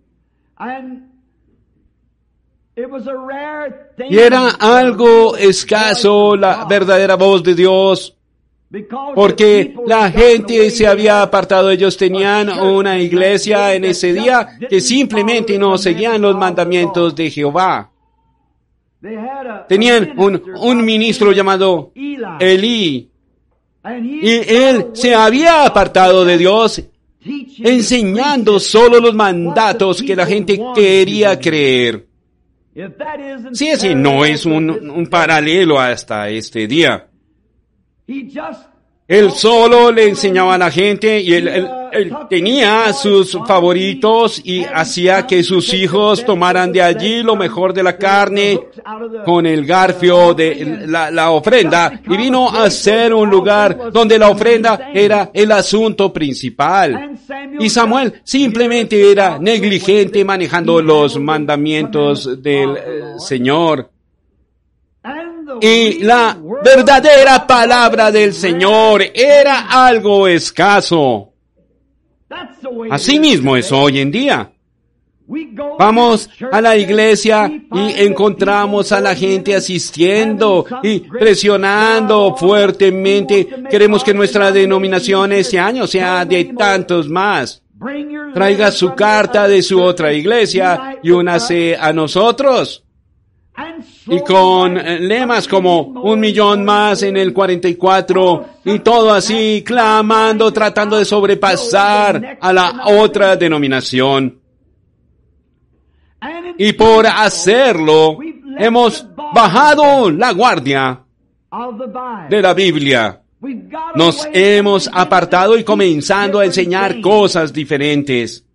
And it was a rare thing Y era algo escaso la verdadera voz de Dios, porque la gente se había apartado. Ellos tenían una iglesia en ese día que simplemente no seguían los mandamientos de Jehová. Tenían un, un ministro llamado Eli. Elí. Y él se había apartado de Dios enseñando solo los mandatos que la gente quería creer. Si ese no es un, un paralelo hasta este día. Él solo le enseñaba a la gente y él, él- él tenía sus favoritos y hacía que sus hijos tomaran de allí lo mejor de la carne con el garfio de la, la ofrenda y vino a ser un lugar donde la ofrenda era el asunto principal. Y Samuel simplemente era negligente manejando los mandamientos del eh, Señor. Y la verdadera palabra del Señor era algo escaso. Así mismo es hoy en día. Vamos a la iglesia y encontramos a la gente asistiendo y presionando fuertemente. Queremos que nuestra denominación este año sea de tantos más. Traiga su carta de su otra iglesia y únase a nosotros. Y con eh, lemas como un millón más en el 44 y todo así, clamando, tratando de sobrepasar a la otra denominación. Y por hacerlo, hemos bajado la guardia de la Biblia. Nos hemos apartado y comenzando a enseñar cosas diferentes.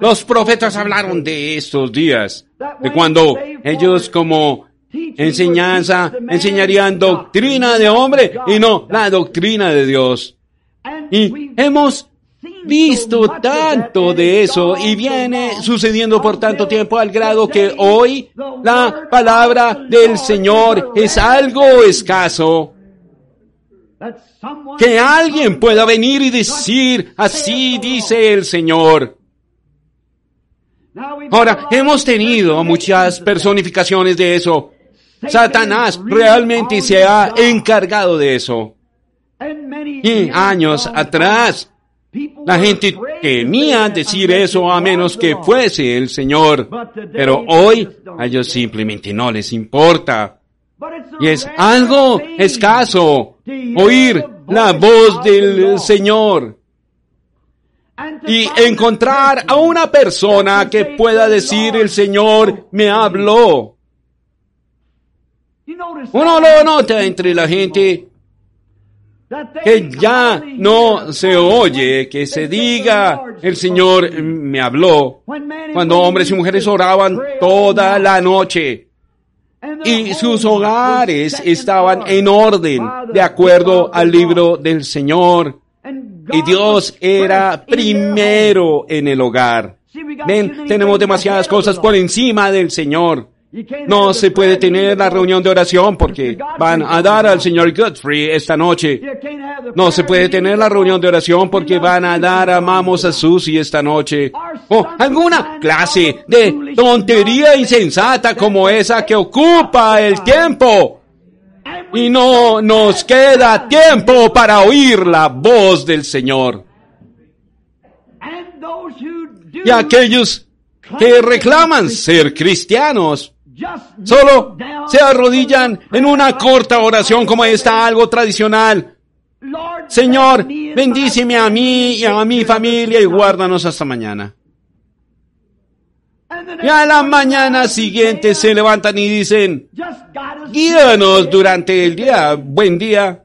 Los profetas hablaron de estos días, de cuando ellos como enseñanza enseñarían doctrina de hombre y no la doctrina de Dios. Y hemos visto tanto de eso y viene sucediendo por tanto tiempo al grado que hoy la palabra del Señor es algo escaso. Que alguien pueda venir y decir, así dice el Señor. Ahora, hemos tenido muchas personificaciones de eso. Satanás realmente se ha encargado de eso. Y años atrás, la gente temía decir eso a menos que fuese el Señor. Pero hoy a ellos simplemente no les importa. Y es algo escaso oír la voz del Señor y encontrar a una persona que pueda decir el Señor me habló. Uno lo nota entre la gente que ya no se oye que se diga el Señor me habló cuando hombres y mujeres oraban toda la noche y sus hogares estaban en orden de acuerdo al libro del Señor. Y Dios era primero en el hogar. Ven, tenemos demasiadas cosas por encima del Señor. No se puede tener la reunión de oración porque van a dar al señor Godfrey esta noche. No se puede tener la reunión de oración porque van a dar a Mamos a Susie esta noche. O alguna clase de tontería insensata como esa que ocupa el tiempo. Y no nos queda tiempo para oír la voz del Señor. Y aquellos que reclaman ser cristianos solo se arrodillan en una corta oración como esta, algo tradicional. Señor, bendíceme a mí y a mi familia y guárdanos hasta mañana. Y a la mañana siguiente se levantan y dicen, guíanos durante el día, buen día.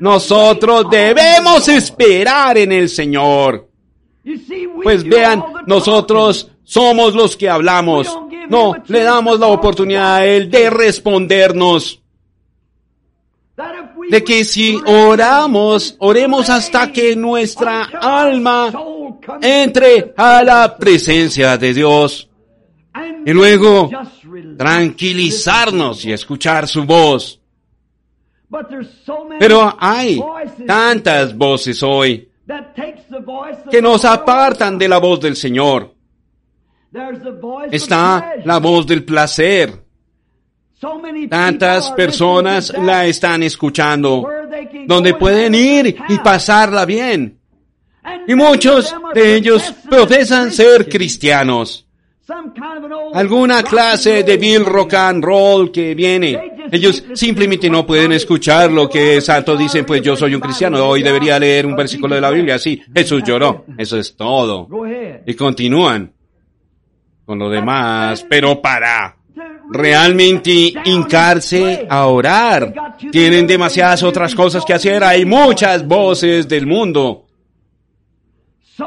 Nosotros debemos esperar en el Señor. Pues vean, nosotros somos los que hablamos. No, le damos la oportunidad a Él de respondernos. De que si oramos, oremos hasta que nuestra alma entre a la presencia de Dios. Y luego tranquilizarnos y escuchar su voz. Pero hay tantas voces hoy que nos apartan de la voz del Señor. Está la voz del placer. Tantas personas la están escuchando, donde pueden ir y pasarla bien. Y muchos de ellos profesan ser cristianos. Alguna clase de Bill Rock and Roll que viene. Ellos simplemente no pueden escuchar lo que santos dicen, pues yo soy un cristiano, hoy debería leer un versículo de la Biblia. Sí, Jesús lloró. Eso es todo. Y continúan con lo demás, pero para realmente hincarse a orar. Tienen demasiadas otras cosas que hacer. Hay muchas voces del mundo.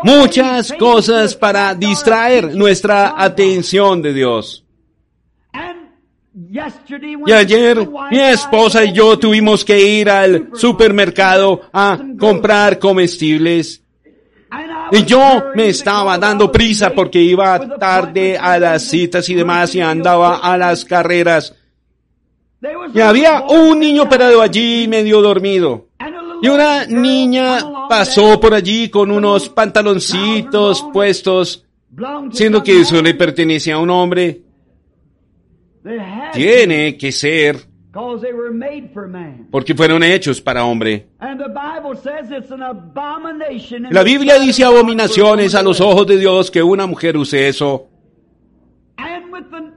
Muchas cosas para distraer nuestra atención de Dios. Y ayer mi esposa y yo tuvimos que ir al supermercado a comprar comestibles. Y yo me estaba dando prisa porque iba tarde a las citas y demás y andaba a las carreras. Y había un niño parado allí medio dormido. Y una niña pasó por allí con unos pantaloncitos puestos, siendo que eso le pertenecía a un hombre. Tiene que ser porque fueron hechos para hombre. La Biblia dice abominaciones a los ojos de Dios que una mujer use eso.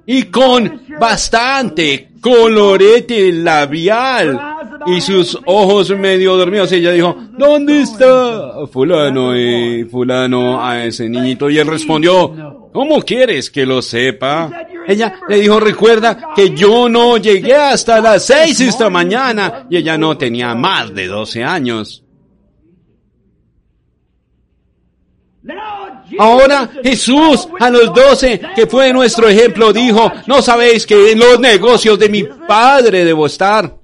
Y con bastante colorete labial y sus ojos medio dormidos. Ella dijo, ¿dónde está fulano y fulano a ese niñito? Y él respondió, ¿cómo quieres que lo sepa? Ella le dijo, recuerda que yo no llegué hasta las seis esta mañana y ella no tenía más de 12 años. Ahora Jesús a los doce, que fue nuestro ejemplo, dijo, ¿no sabéis que en los negocios de mi Padre debo estar?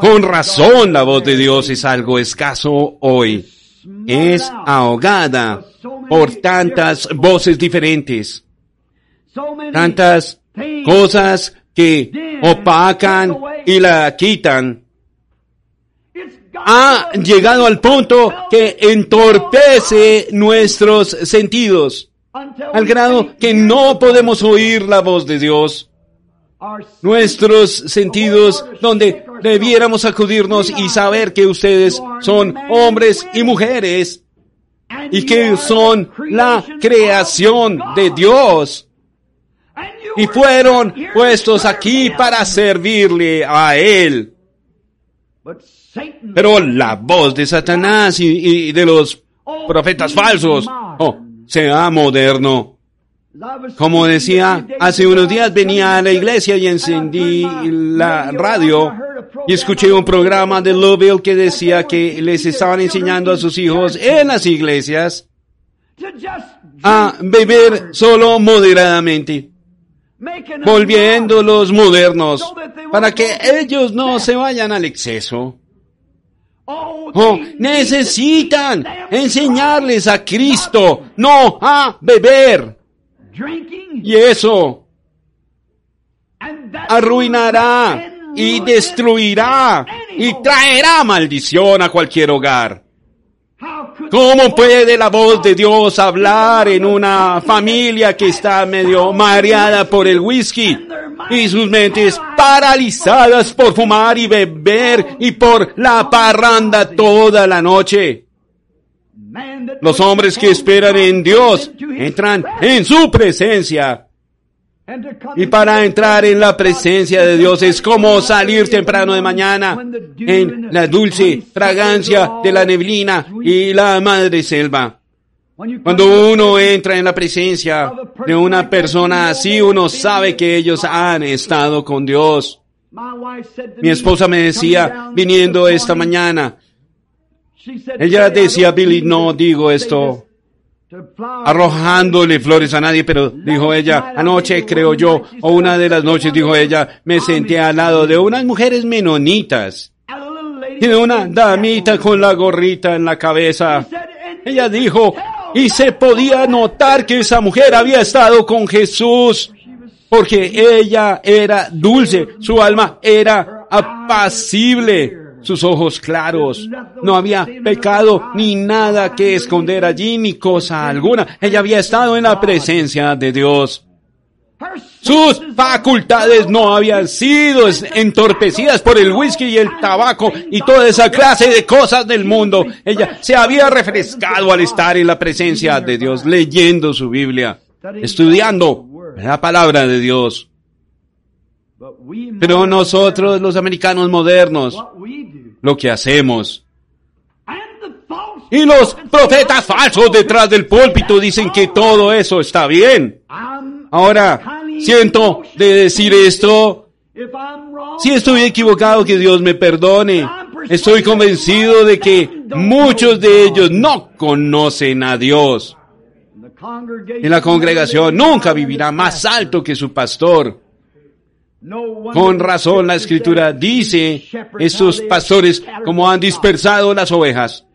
Con razón la voz de Dios es algo escaso hoy. Es ahogada por tantas voces diferentes, tantas cosas que opacan y la quitan. Ha llegado al punto que entorpece nuestros sentidos, al grado que no podemos oír la voz de Dios. Nuestros sentidos donde debiéramos acudirnos y saber que ustedes son hombres y mujeres y que son la creación de. Dios y fueron puestos aquí para servirle a Él. Pero la voz de Satanás y, y de los profetas falsos oh, sea moderno. Como decía, hace unos días venía a la iglesia y encendí la radio y escuché un programa de Louisville que decía que les estaban enseñando a sus hijos en las iglesias a beber solo moderadamente, volviéndolos modernos, para que ellos no se vayan al exceso. Oh, necesitan enseñarles a Cristo, no a beber. Y eso arruinará y destruirá y traerá maldición a cualquier hogar. ¿Cómo puede la voz de Dios hablar en una familia que está medio mareada por el whisky y sus mentes paralizadas por fumar y beber y por la parranda toda la noche? Los hombres que esperan en Dios entran en su presencia. Y para entrar en la presencia de Dios es como salir temprano de mañana en la dulce fragancia de la neblina y la madre selva. Cuando uno entra en la presencia de una persona así, uno sabe que ellos han estado con Dios. Mi esposa me decía, viniendo esta mañana, ella decía, Billy, no digo esto arrojándole flores a nadie, pero dijo ella, anoche creo yo, o una de las noches dijo ella, me senté al lado de unas mujeres menonitas y de una damita con la gorrita en la cabeza. Ella dijo, y se podía notar que esa mujer había estado con Jesús, porque ella era dulce, su alma era apacible sus ojos claros. No había pecado ni nada que esconder allí, ni cosa alguna. Ella había estado en la presencia de Dios. Sus facultades no habían sido entorpecidas por el whisky y el tabaco y toda esa clase de cosas del mundo. Ella se había refrescado al estar en la presencia de Dios, leyendo su Biblia, estudiando la palabra de Dios. Pero nosotros, los americanos modernos, lo que hacemos. Y los profetas falsos detrás del púlpito dicen que todo eso está bien. Ahora, siento de decir esto, si estoy equivocado, que Dios me perdone. Estoy convencido de que muchos de ellos no conocen a Dios. Y la congregación nunca vivirá más alto que su pastor. Con razón la escritura dice, estos pastores como han dispersado las ovejas.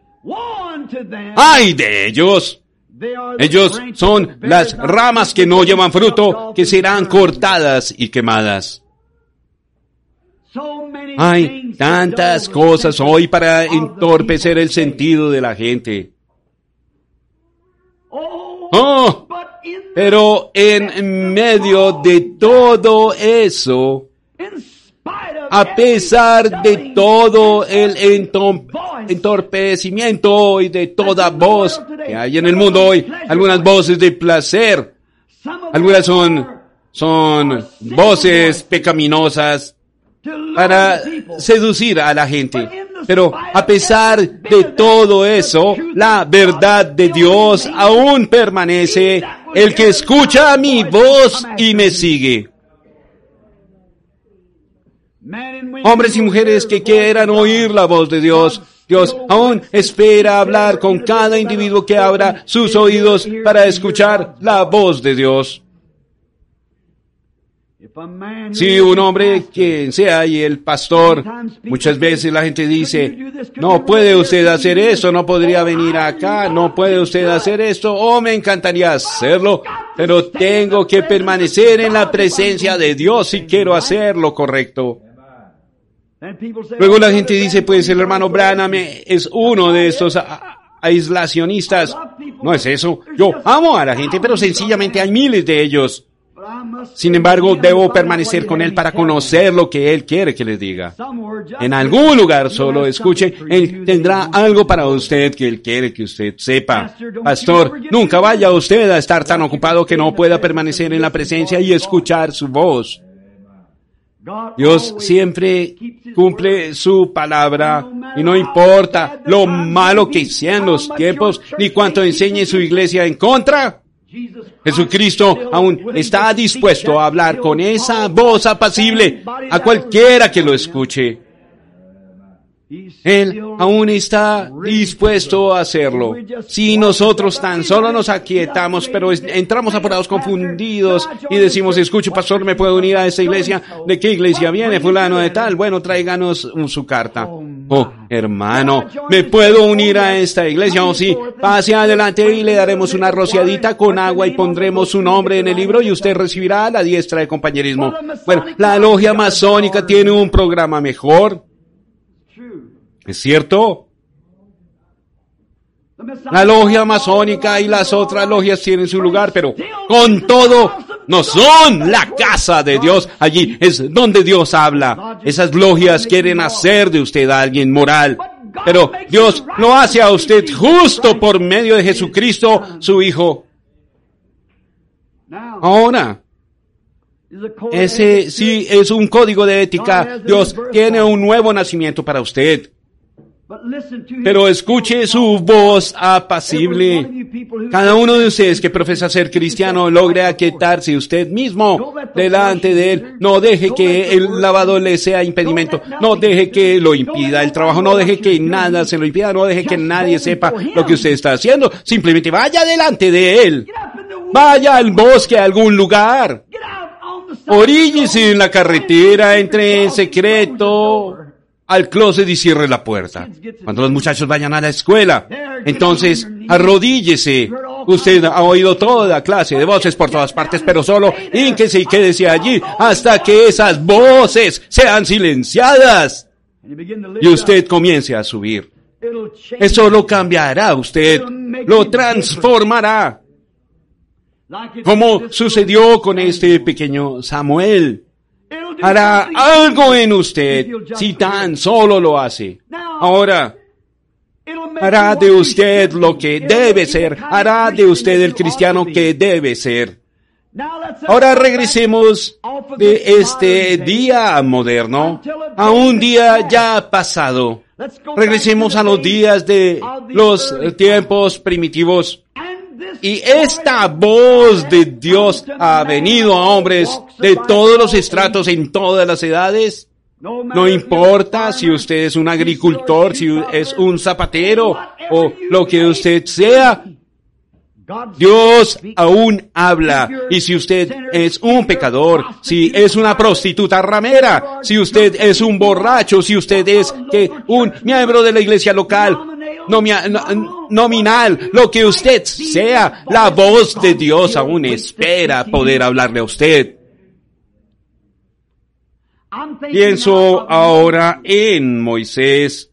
¡Ay de ellos! Ellos son las ramas que no llevan fruto, que serán cortadas y quemadas. Hay tantas cosas hoy para entorpecer el sentido de la gente. Oh, Pero en medio de todo eso, a pesar de todo el entorpecimiento y de toda voz que hay en el mundo hoy, algunas voces de placer, algunas son, son voces pecaminosas para seducir a la gente. Pero a pesar de todo eso, la verdad de Dios aún permanece. El que escucha mi voz y me sigue. Hombres y mujeres que quieran oír la voz de Dios. Dios aún espera hablar con cada individuo que abra sus oídos para escuchar la voz de Dios. Si un hombre, quien sea, y el pastor, muchas veces la gente dice, no puede usted hacer eso, no podría venir acá, no puede usted hacer esto, oh, me encantaría hacerlo, pero tengo que permanecer en la presencia de Dios si quiero hacer lo correcto. Luego "Oh, la gente dice, pues el hermano right." Branham es uno de estos aislacionistas. No es eso. Yo amo a la gente, pero sencillamente hay miles de ellos. Sin embargo, debo permanecer con él para conocer lo que él quiere que les diga. En algún lugar solo escuche, él tendrá algo para usted que él quiere que usted sepa. Pastor, nunca vaya usted a estar tan ocupado que no pueda permanecer en la presencia y escuchar su voz. Dios siempre cumple su palabra y no importa lo malo que sean los tiempos ni cuánto enseñe su iglesia en contra. Jesucristo aún está dispuesto a hablar con esa voz apacible a cualquiera que lo escuche. Él aún está dispuesto a hacerlo. Si nosotros tan solo nos aquietamos, pero entramos apurados, confundidos y decimos, escuche, pastor, ¿me puedo unir a esta iglesia? ¿De qué iglesia viene fulano de tal? Bueno, tráiganos su carta. Oh, hermano, ¿me puedo unir a esta iglesia? Oh, sí, pase adelante y le daremos una rociadita con agua y pondremos su nombre en el libro y usted recibirá la diestra de compañerismo. Bueno, la logia masónica tiene un programa mejor. ¿Es cierto? La logia masónica y las otras logias tienen su lugar, pero con todo no son la casa de Dios. Allí es donde Dios habla. Esas logias quieren hacer de usted a alguien moral. Pero Dios lo hace a usted justo por medio de Jesucristo, su Hijo. Ahora, ese sí es un código de ética. Dios tiene un nuevo nacimiento para usted. Pero escuche su voz apacible. Cada uno de ustedes que profesa ser cristiano logre aquietarse usted mismo delante de él. No deje que el lavado le sea impedimento. No deje que lo impida el trabajo. No deje que nada se lo impida. No deje que nadie sepa lo que usted está haciendo. Simplemente vaya delante de él. Vaya al bosque, a algún lugar. Oríllese en la carretera, entre en secreto al closet y cierre la puerta. Cuando los muchachos vayan a la escuela, entonces arrodíllese. Usted ha oído toda clase de voces por todas partes, pero solo ínquese y quédese allí hasta que esas voces sean silenciadas y usted comience a subir. Eso lo cambiará usted, lo transformará, como sucedió con este pequeño Samuel hará algo en usted si tan solo lo hace. Ahora, hará de usted lo que debe ser, hará de usted el cristiano que debe ser. Ahora regresemos de este día moderno a un día ya pasado. Regresemos a los días de los tiempos primitivos. Y esta voz de Dios ha venido a hombres de todos los estratos en todas las edades. No importa si usted es un agricultor, si es un zapatero o lo que usted sea, Dios aún habla. Y si usted es un pecador, si es una prostituta ramera, si usted es un borracho, si usted es que un miembro de la iglesia local, nominal, lo que usted sea, la voz de Dios aún espera poder hablarle a usted. Pienso ahora en Moisés,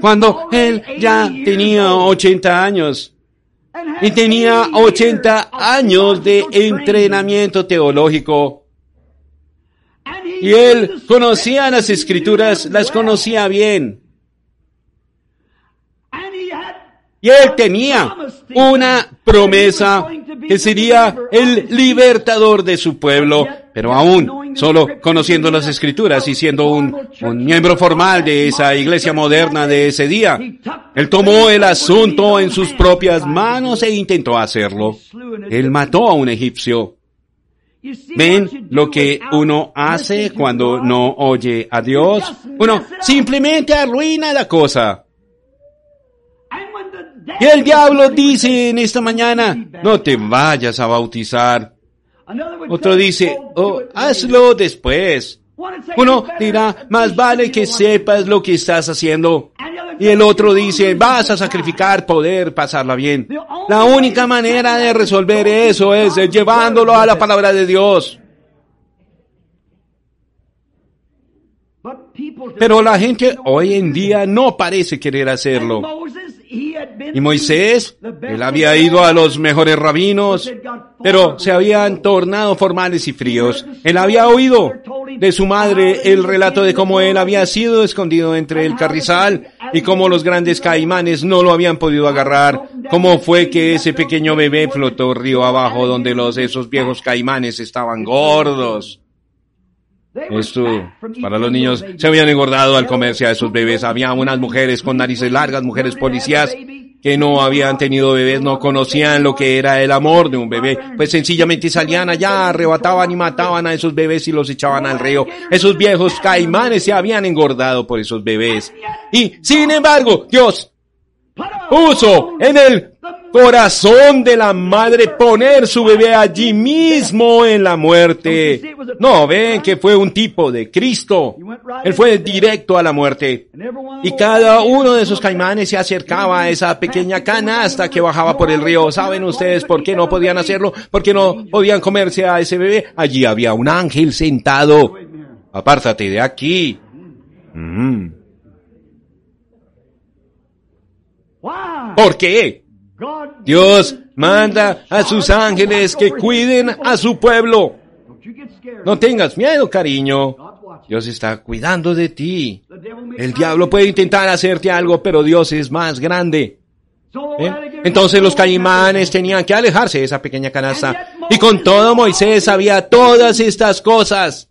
cuando él ya tenía 80 años y tenía 80 años de entrenamiento teológico. Y él conocía las escrituras, las conocía bien. Y él tenía una promesa que sería el libertador de su pueblo, pero aún solo conociendo las escrituras y siendo un, miembro formal de esa iglesia moderna de ese día, él tomó el asunto en sus propias manos e intentó hacerlo. Él mató a un egipcio. ¿Ven lo que uno hace cuando no oye a Dios? Uno simplemente arruina la cosa. Y el diablo dice en esta mañana, no te vayas a bautizar. Otro dice, oh, hazlo después. Uno dirá, más vale que sepas lo que estás haciendo. Y el otro dice, vas a sacrificar poder pasarla bien. La única manera de resolver eso es llevándolo a la palabra de Dios. Pero la gente hoy en día no parece querer hacerlo. Y Moisés, él había ido a los mejores rabinos, pero se habían tornado formales y fríos. Él había oído de su madre el relato de cómo él había sido escondido entre el carrizal y cómo los grandes caimanes no lo habían podido agarrar, cómo fue que ese pequeño bebé flotó río abajo donde los esos viejos caimanes estaban gordos. Esto, para los niños, se habían engordado al comerse a esos bebés. Había unas mujeres con narices largas, mujeres policías, que no habían tenido bebés, no conocían lo que era el amor de un bebé. Pues sencillamente salían allá, arrebataban y mataban a esos bebés y los echaban al río. Esos viejos caimanes se habían engordado por esos bebés. Y, sin embargo, Dios puso en el corazón de la madre poner su bebé allí mismo en la muerte. No, ven que fue un tipo de Cristo. Él fue directo a la muerte. Y cada uno de esos caimanes se acercaba a esa pequeña canasta que bajaba por el río. ¿Saben ustedes por qué no podían hacerlo? Porque no podían comerse a ese bebé. Allí había un ángel sentado. Apártate de aquí. Mm. ¿Por qué? Dios manda a sus ángeles que cuiden a su pueblo. No tengas miedo, cariño. Dios está cuidando de ti. El diablo puede intentar hacerte algo, pero Dios es más grande. ¿Eh? Entonces los caimanes tenían que alejarse de esa pequeña canasta. Y con todo Moisés sabía todas estas cosas.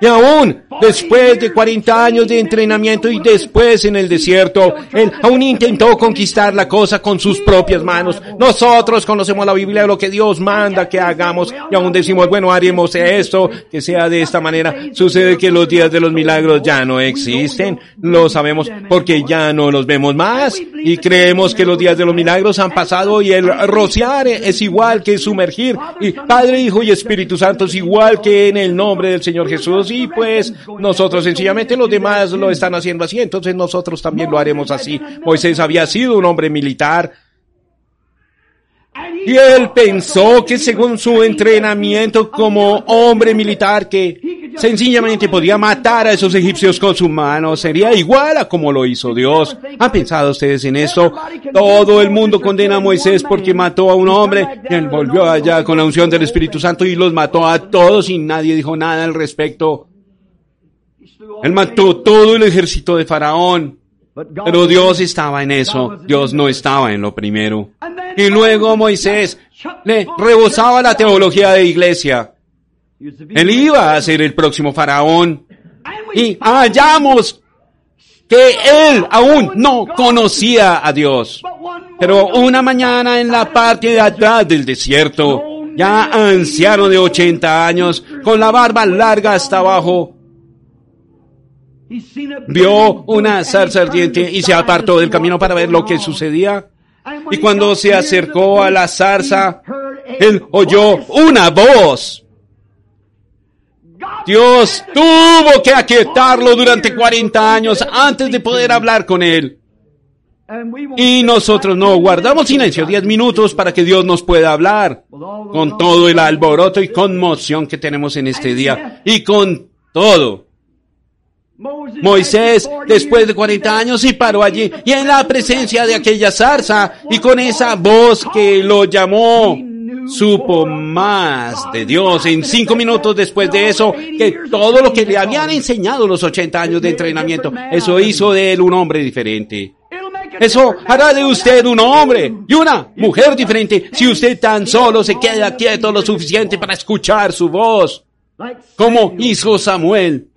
Y aún después de 40 años de entrenamiento y después en el desierto, él aún intentó conquistar la cosa con sus propias manos. Nosotros conocemos la Biblia, lo que Dios manda que hagamos y aún decimos, bueno, haremos esto, que sea de esta manera. Sucede que los días de los milagros ya no existen, lo sabemos porque ya no los vemos más y creemos que los días de los milagros han pasado y el rociar es igual que sumergir y Padre, Hijo y Espíritu Santo es igual que en el nombre del Señor Jesús y pues nosotros sencillamente los demás lo están haciendo así, entonces nosotros también lo haremos así. Moisés había sido un hombre militar. Y él pensó que según su entrenamiento como hombre militar que sencillamente podía matar a esos egipcios con su mano, sería igual a como lo hizo Dios. ¿Han pensado ustedes en eso? Todo el mundo condena a Moisés porque mató a un hombre. Y él volvió allá con la unción del Espíritu Santo y los mató a todos y nadie dijo nada al respecto. Él mató todo el ejército de Faraón. Pero Dios estaba en eso, Dios no estaba en lo primero. Y luego Moisés le rebosaba la teología de iglesia. Él iba a ser el próximo faraón. Y hallamos que él aún no conocía a Dios. Pero una mañana en la parte de atrás del desierto, ya anciano de 80 años, con la barba larga hasta abajo, vio una zarza ardiente y se apartó del camino para ver lo que sucedía. Y cuando se acercó a la zarza, él oyó una voz. Dios tuvo que aquietarlo durante 40 años antes de poder hablar con él. Y nosotros no guardamos silencio 10 minutos para que Dios nos pueda hablar. Con todo el alboroto y conmoción que tenemos en este día. Y con todo. Moisés, después de 40 años, y paró allí, y en la presencia de aquella zarza, y con esa voz que lo llamó, supo más de Dios en cinco minutos después de eso que todo lo que le habían enseñado los 80 años de entrenamiento. Eso hizo de él un hombre diferente. Eso hará de usted un hombre y una mujer diferente si usted tan solo se queda quieto lo suficiente para escuchar su voz, como hizo Samuel.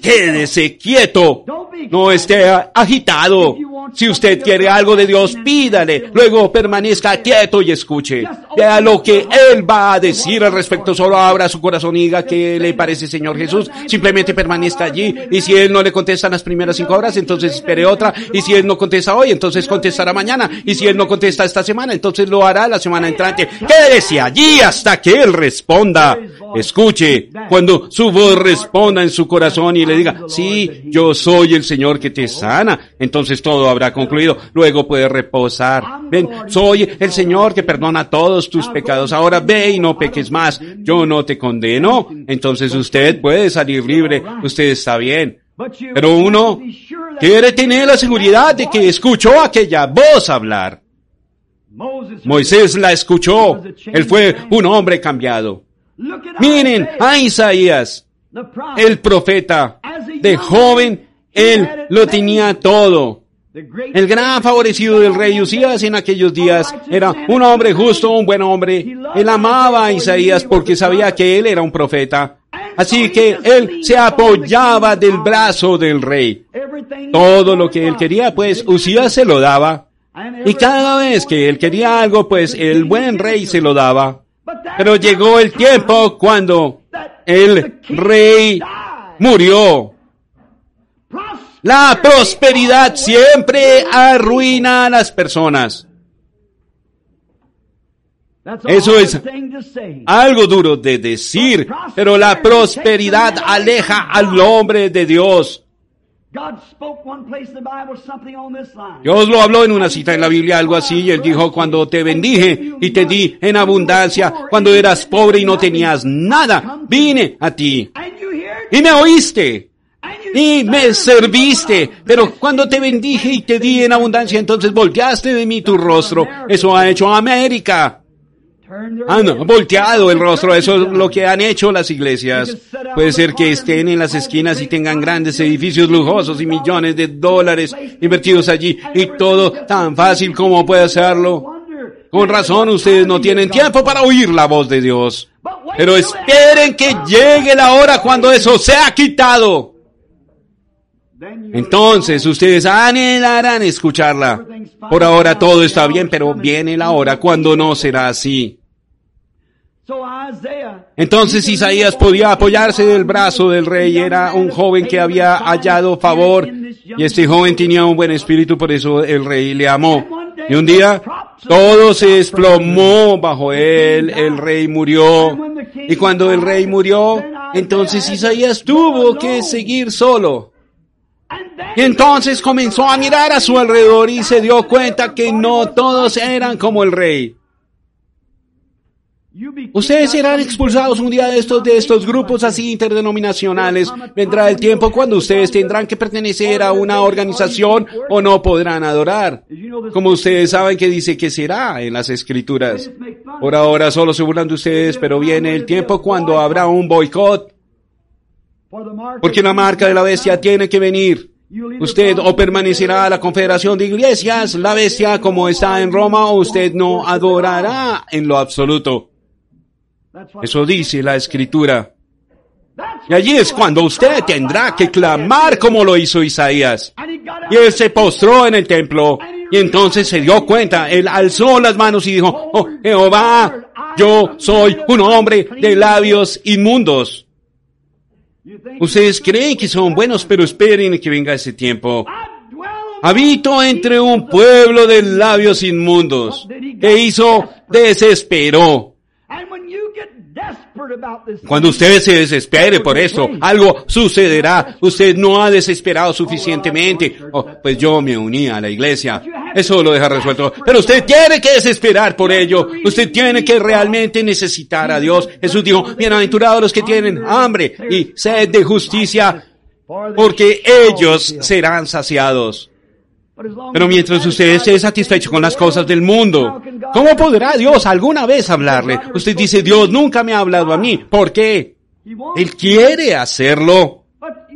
Quédese quieto. No esté agitado. Si usted quiere algo de Dios, pídale. Luego permanezca quieto y escuche. Vea lo que Él va a decir al respecto. Solo abra su corazón y diga qué le parece, Señor Jesús. Simplemente permanezca allí. Y si Él no le contesta en las primeras cinco horas, entonces espere otra. Y si Él no contesta hoy, entonces contestará mañana. Y si Él no contesta esta semana, entonces lo hará la semana entrante. Quédese allí hasta que Él responda. Escuche. Cuando su voz responda en su corazón y le diga, sí, yo soy el Señor que te sana, entonces todo habrá concluido. Luego puede reposar. Ven, soy el Señor que perdona todos tus pecados. Ahora ve y no peques más. Yo no te condeno. Entonces usted puede salir libre. Usted está bien. Pero uno quiere tener la seguridad de que escuchó aquella voz hablar. Moisés la escuchó. Él fue un hombre cambiado. Miren a Isaías, el profeta. De joven, él lo tenía todo. El gran favorecido del rey Usías en aquellos días era un hombre justo, un buen hombre. Él amaba a Isaías porque sabía que él era un profeta. Así que él se apoyaba del brazo del rey. Todo lo que él quería, pues Usías se lo daba. Y cada vez que él quería algo, pues el buen rey se lo daba. Pero llegó el tiempo cuando el rey murió. La prosperidad siempre arruina a las personas. Eso es algo duro de decir, pero la prosperidad aleja al hombre de Dios. Dios lo habló en una cita en la Biblia, algo así, y él dijo, cuando te bendije y te di en abundancia, cuando eras pobre y no tenías nada, vine a ti. Y me oíste. Y me serviste, pero cuando te bendije y te di en abundancia, entonces volteaste de mí tu rostro. Eso ha hecho América. Han volteado el rostro, eso es lo que han hecho las iglesias. Puede ser que estén en las esquinas y tengan grandes edificios lujosos y millones de dólares invertidos allí y todo tan fácil como puede hacerlo. Con razón ustedes no tienen tiempo para oír la voz de Dios. Pero esperen que llegue la hora cuando eso sea quitado. Entonces ustedes anhelarán escucharla. Por ahora todo está bien, pero viene la hora cuando no será así. Entonces Isaías podía apoyarse del brazo del rey, era un joven que había hallado favor y este joven tenía un buen espíritu, por eso el rey le amó. Y un día todo se desplomó bajo él, el rey murió. Y cuando el rey murió, entonces Isaías tuvo que seguir solo. Entonces comenzó a mirar a su alrededor y se dio cuenta que no todos eran como el rey. Ustedes serán expulsados un día de estos, de estos grupos así interdenominacionales. Vendrá el tiempo cuando ustedes tendrán que pertenecer a una organización o no podrán adorar. Como ustedes saben que dice que será en las escrituras. Por ahora solo se burlan de ustedes, pero viene el tiempo cuando habrá un boicot. Porque la marca de la bestia tiene que venir. Usted o permanecerá a la confederación de iglesias, la bestia como está en Roma, o usted no adorará en lo absoluto. Eso dice la escritura. Y allí es cuando usted tendrá que clamar como lo hizo Isaías. Y él se postró en el templo y entonces se dio cuenta, él alzó las manos y dijo, oh Jehová, yo soy un hombre de labios inmundos. Ustedes creen que son buenos, pero esperen que venga ese tiempo. Habito entre un pueblo de labios inmundos. E hizo? Desesperó. Cuando usted se desespere por eso, algo sucederá. Usted no ha desesperado suficientemente. Oh, pues yo me uní a la iglesia. Eso lo deja resuelto. Pero usted tiene que desesperar por ello. Usted tiene que realmente necesitar a Dios. Jesús dijo, bienaventurados los que tienen hambre y sed de justicia, porque ellos serán saciados. Pero mientras usted esté satisfecho con las cosas del mundo, ¿cómo podrá Dios alguna vez hablarle? Usted dice, Dios nunca me ha hablado a mí. ¿Por qué? Él quiere hacerlo.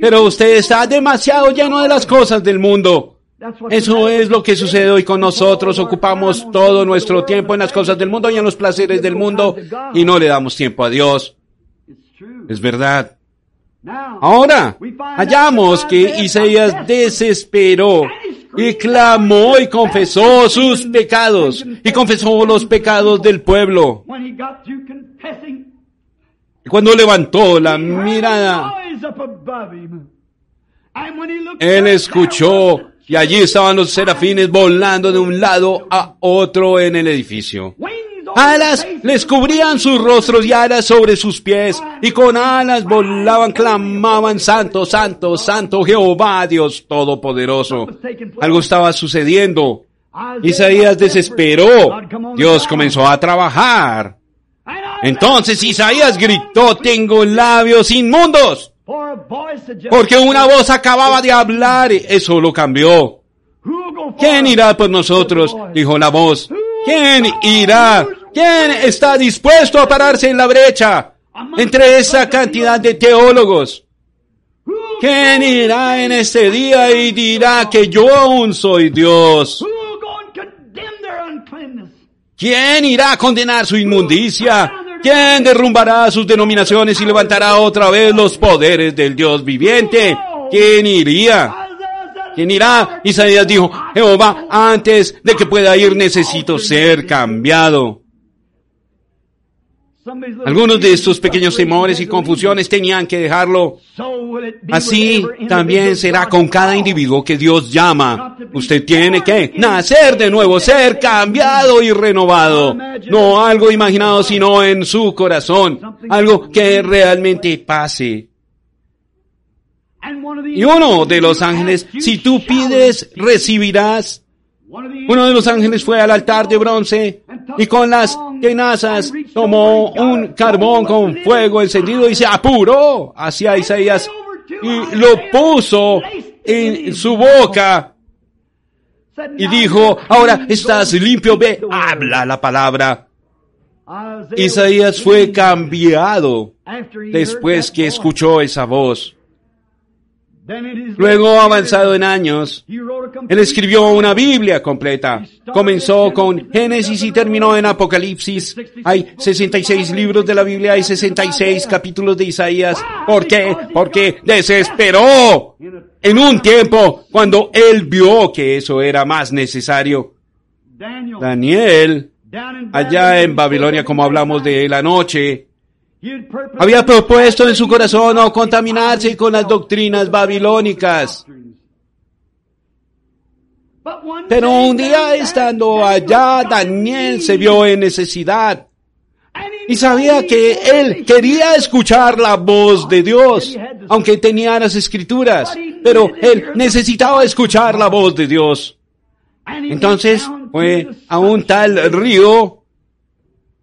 Pero usted está demasiado lleno de las cosas del mundo. Eso es lo que sucede hoy con nosotros. Ocupamos todo nuestro tiempo en las cosas del mundo y en los placeres del mundo y no le damos tiempo a Dios. Es verdad. Ahora, hallamos que Isaías desesperó y clamó y confesó sus pecados y confesó los pecados del pueblo. Y cuando levantó la mirada, él escuchó y allí estaban los serafines volando de un lado a otro en el edificio. Alas les cubrían sus rostros y alas sobre sus pies, y con alas volaban, clamaban, Santo, Santo, Santo Jehová, Dios Todopoderoso. Algo estaba sucediendo. Isaías desesperó. Dios comenzó a trabajar. Entonces Isaías gritó, tengo labios inmundos. Porque una voz acababa de hablar. Eso lo cambió. ¿Quién irá por nosotros? Dijo la voz. ¿Quién irá? ¿Quién está dispuesto a pararse en la brecha entre esa cantidad de teólogos? ¿Quién irá en ese día y dirá que yo aún soy Dios? ¿Quién irá a condenar su inmundicia? ¿Quién derrumbará sus denominaciones y levantará otra vez los poderes del Dios viviente? ¿Quién iría? ¿Quién irá? Isaías dijo, Jehová, antes de que pueda ir necesito ser cambiado. Algunos de estos pequeños temores y confusiones tenían que dejarlo. Así también será con cada individuo que Dios llama. Usted tiene que nacer de nuevo, ser cambiado y renovado. No algo imaginado, sino en su corazón. Algo que realmente pase. Y uno de los ángeles, si tú pides, recibirás. Uno de los ángeles fue al altar de bronce y con las tenazas tomó un carbón con fuego encendido y se apuró hacia Isaías y lo puso en su boca y dijo, ahora estás limpio, ve, habla la palabra. Isaías fue cambiado después que escuchó esa voz. Luego, avanzado en años, él escribió una Biblia completa. Comenzó con Génesis y terminó en Apocalipsis. Hay 66 libros de la Biblia y 66 capítulos de Isaías. ¿Por qué? Porque desesperó en un tiempo cuando él vio que eso era más necesario. Daniel, allá en Babilonia, como hablamos de la noche, había propuesto en su corazón no contaminarse con las doctrinas babilónicas. Pero un día estando allá, Daniel se vio en necesidad y sabía que él quería escuchar la voz de Dios, aunque tenía las escrituras, pero él necesitaba escuchar la voz de Dios. Entonces fue a un tal río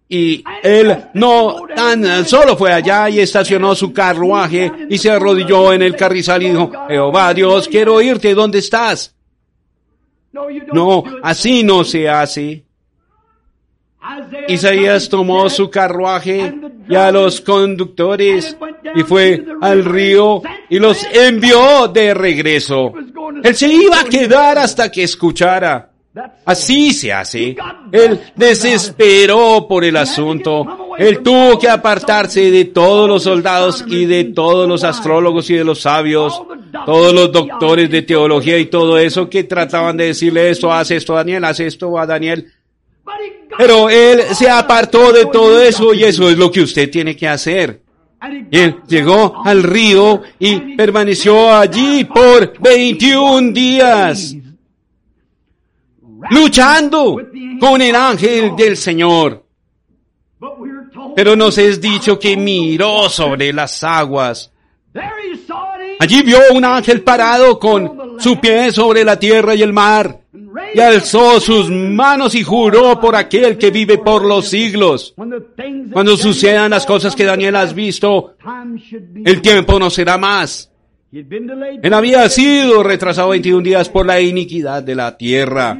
y él no tan solo fue allá y estacionó su carruaje y se arrodilló en el carrizal y dijo, Jehová Dios, quiero oírte, ¿dónde estás? No, así no se hace. Isaías tomó su carruaje y a los conductores y fue al río y los envió de regreso. Él se iba a quedar hasta que escuchara. Así se hace. Él desesperó por el asunto. Él tuvo que apartarse de todos los soldados y de todos los astrólogos y de los sabios, todos los doctores de teología y todo eso que trataban de decirle esto, haz esto Daniel, haz esto a Daniel. Pero él se apartó de todo eso y eso es lo que usted tiene que hacer. Él llegó al río y permaneció allí por 21 días, luchando con el ángel del Señor. Pero nos es dicho que miró sobre las aguas. Allí vio un ángel parado con su pie sobre la tierra y el mar, y alzó sus manos y juró por aquel que vive por los siglos. Cuando sucedan las cosas que Daniel has visto, el tiempo no será más. Él había sido retrasado 21 días por la iniquidad de la tierra.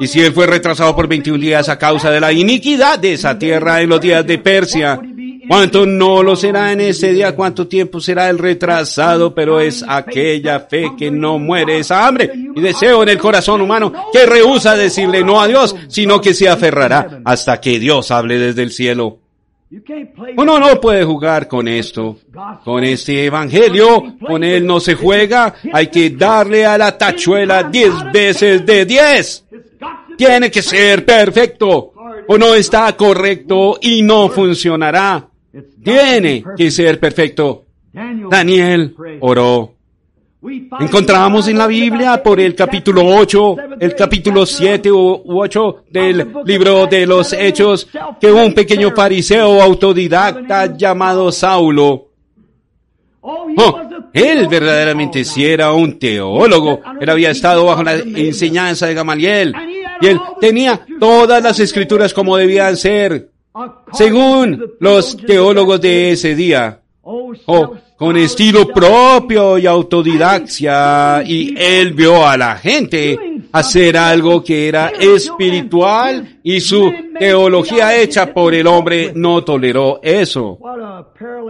Y si él fue retrasado por 21 días a causa de la iniquidad de esa tierra en los días de Persia, ¿cuánto no lo será en ese día? ¿Cuánto tiempo será el retrasado? Pero es aquella fe que no muere, esa hambre y deseo en el corazón humano que rehúsa decirle no a Dios, sino que se aferrará hasta que Dios hable desde el cielo. Uno no puede jugar con esto, con este evangelio, con él no se juega, hay que darle a la tachuela diez veces de diez. Tiene que ser perfecto, o no está correcto y no funcionará. Tiene que ser perfecto. Daniel oró. Encontramos en la Biblia por el capítulo 8, el capítulo 7 u 8 del libro de los Hechos, que un pequeño fariseo autodidacta llamado Saulo, Oh, él verdaderamente sí era un teólogo. Él había estado bajo la enseñanza de Gamaliel. Y él tenía todas las escrituras como debían ser, según los teólogos de ese día. Oh, con estilo propio y autodidaxia, y él vio a la gente hacer algo que era espiritual y su teología hecha por el hombre no toleró eso.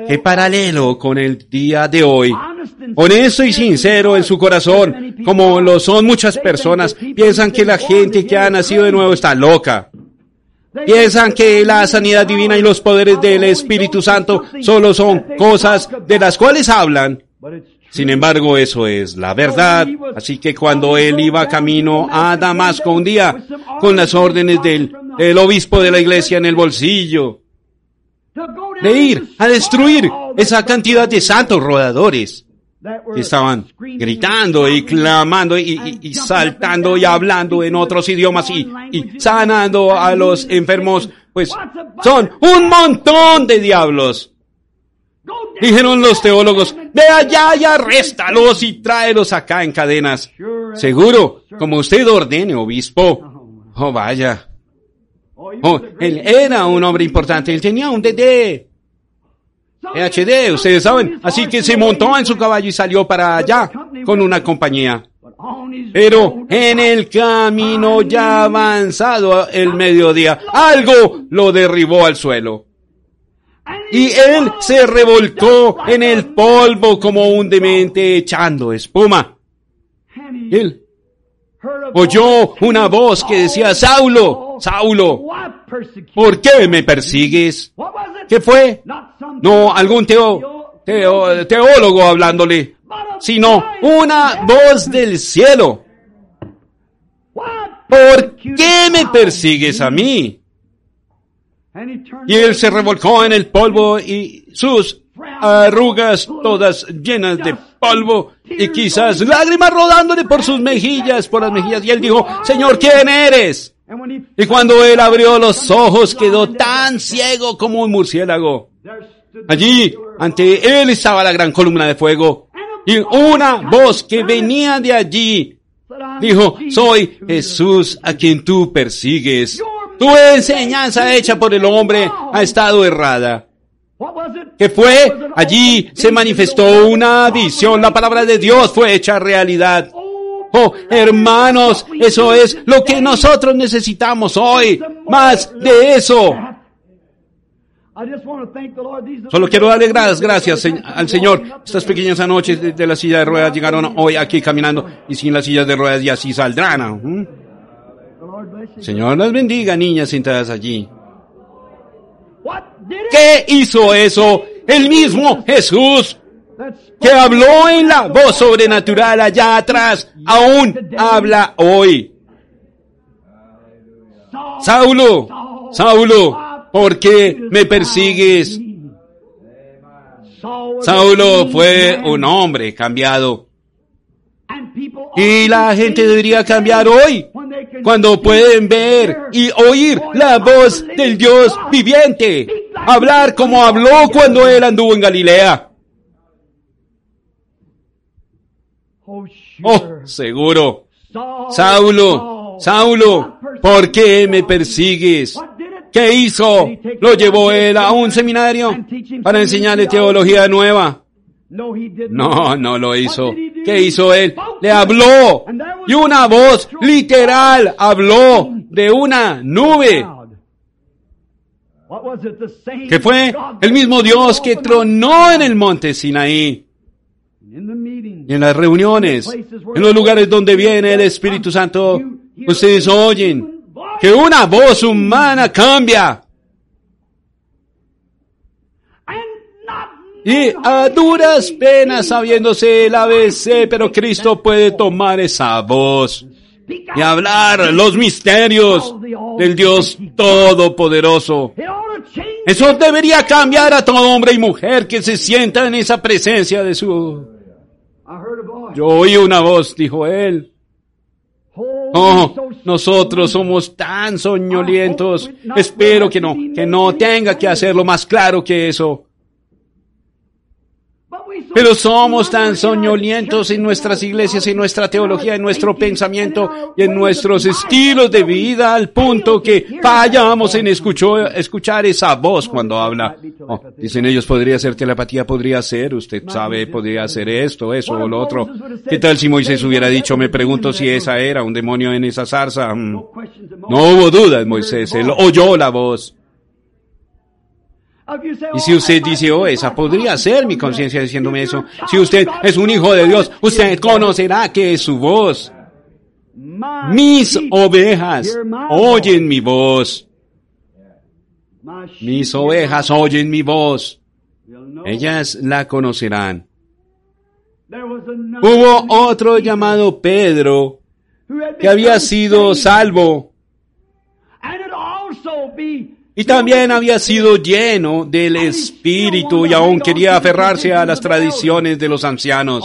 Qué paralelo con el día de hoy. Honesto y sincero en su corazón, como lo son muchas personas, piensan que la gente que ha nacido de nuevo está loca. Piensan que la sanidad divina y los poderes del Espíritu Santo solo son cosas de las cuales hablan. Sin embargo, eso es la verdad. Así que cuando él iba camino a Damasco un día, con las órdenes del, obispo de la iglesia en el bolsillo, de ir a destruir esa cantidad de santos rodadores, que estaban gritando y clamando y, saltando y hablando en otros idiomas y, y sanando a los enfermos, pues son un montón de diablos. Dijeron los teólogos, ve allá y arréstalos y tráelos acá en cadenas. Seguro, como usted ordene, obispo. Oh, vaya. Oh, él era un hombre importante, él tenía un DD. EHD, ustedes saben. Así que se montó en su caballo y salió para allá con una compañía. Pero en el camino ya avanzado el mediodía, algo lo derribó al suelo. Y él se revolcó en el polvo como un demente echando espuma. Él oyó una voz que decía, Saulo, Saulo, ¿por qué me persigues? ¿Qué fue? No algún teo, teólogo hablándole, sino una voz del cielo. ¿Por qué me persigues a mí? Y él se revolcó en el polvo y sus arrugas todas llenas de polvo y quizás lágrimas rodándole por sus mejillas, por las mejillas. Y él dijo, Señor, ¿quién eres? Y cuando él abrió los ojos quedó tan ciego como un murciélago. Allí, ante él estaba la gran columna de fuego y una voz que venía de allí dijo, soy Jesús a quien tú persigues. Tu enseñanza hecha por el hombre ha estado errada. ¿Qué fue? Allí se manifestó una visión. La palabra de Dios fue hecha realidad. Oh, hermanos, eso es lo que nosotros necesitamos hoy. Más de eso. Solo quiero darle gracias, gracias al Señor. Estas pequeñas anoches de, la silla de ruedas llegaron hoy aquí caminando y sin las sillas de ruedas ya así saldrán. Señor las bendiga, niñas sentadas allí. ¿Qué hizo eso? El mismo Jesús que habló en la voz sobrenatural allá atrás, aún habla hoy. Saulo, Saulo, ¿por qué me persigues? Saulo fue un hombre cambiado. Y la gente debería cambiar hoy, cuando pueden ver y oír la voz del Dios viviente, hablar como habló cuando él anduvo en Galilea. Oh, seguro. Saulo, Saulo, ¿por qué me persigues? ¿Qué hizo? ¿Lo llevó él a un seminario para enseñarle teología nueva? No, no lo hizo. ¿Qué hizo él? Le habló. Y una voz literal habló de una nube. Que fue el mismo Dios que tronó en el monte Sinaí. Y en las reuniones, en los lugares donde viene el Espíritu Santo, ustedes oyen que una voz humana cambia. Y a duras penas sabiéndose el ABC, pero Cristo puede tomar esa voz y hablar los misterios del Dios Todopoderoso. Eso debería cambiar a todo hombre y mujer que se sienta en esa presencia de su yo oí una voz, dijo él. Oh, nosotros somos tan soñolientos. Espero que no, que no tenga que hacerlo más claro que eso. Pero somos tan soñolientos en nuestras iglesias, en nuestra teología, en nuestro pensamiento y en nuestros estilos de vida al punto que fallamos en escuchar esa voz cuando habla. Oh, dicen ellos, podría ser telepatía, podría ser, usted sabe, podría ser esto, eso o lo otro. ¿Qué tal si Moisés hubiera dicho, me pregunto si esa era un demonio en esa zarza? Mm. No hubo dudas, Moisés, él oyó la voz. Y si usted dice, oh, esa podría ser mi conciencia diciéndome eso. Si usted es un hijo de Dios, usted conocerá que es su voz. Mis ovejas oyen mi voz. Mis ovejas oyen mi voz. Ellas la conocerán. Hubo otro llamado Pedro que había sido salvo y también había sido lleno del Espíritu y aún quería aferrarse a las tradiciones de los ancianos.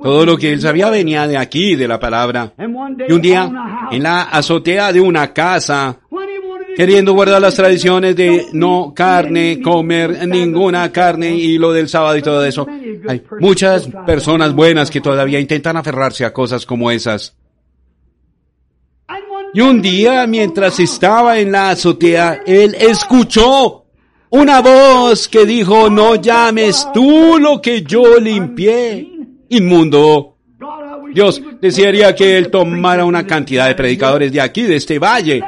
Todo lo que él sabía venía de aquí, de la palabra. Y un día, en la azotea de una casa, queriendo guardar las tradiciones de no carne, comer ninguna carne y lo del sábado y todo eso. Hay muchas personas buenas que todavía intentan aferrarse a cosas como esas. Y un día, mientras estaba en la azotea, él escuchó una voz que dijo, no llames tú lo que yo limpié. Inmundo. Dios desearía que él tomara una cantidad de predicadores de aquí, de este valle,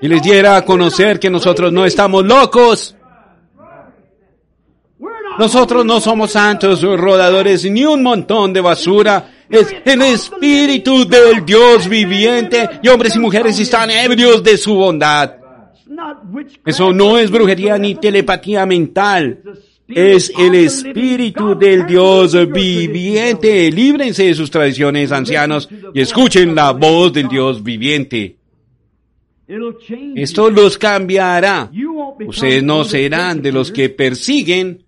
y les diera a conocer que nosotros no estamos locos. Nosotros no somos santos rodadores ni un montón de basura es el Espíritu del Dios viviente y hombres y mujeres están ebrios de su bondad. Eso no es brujería ni telepatía mental. Es el Espíritu del Dios viviente. Líbrense de sus tradiciones, ancianos, y escuchen la voz del Dios viviente. Esto los cambiará. Ustedes no serán de los que persiguen,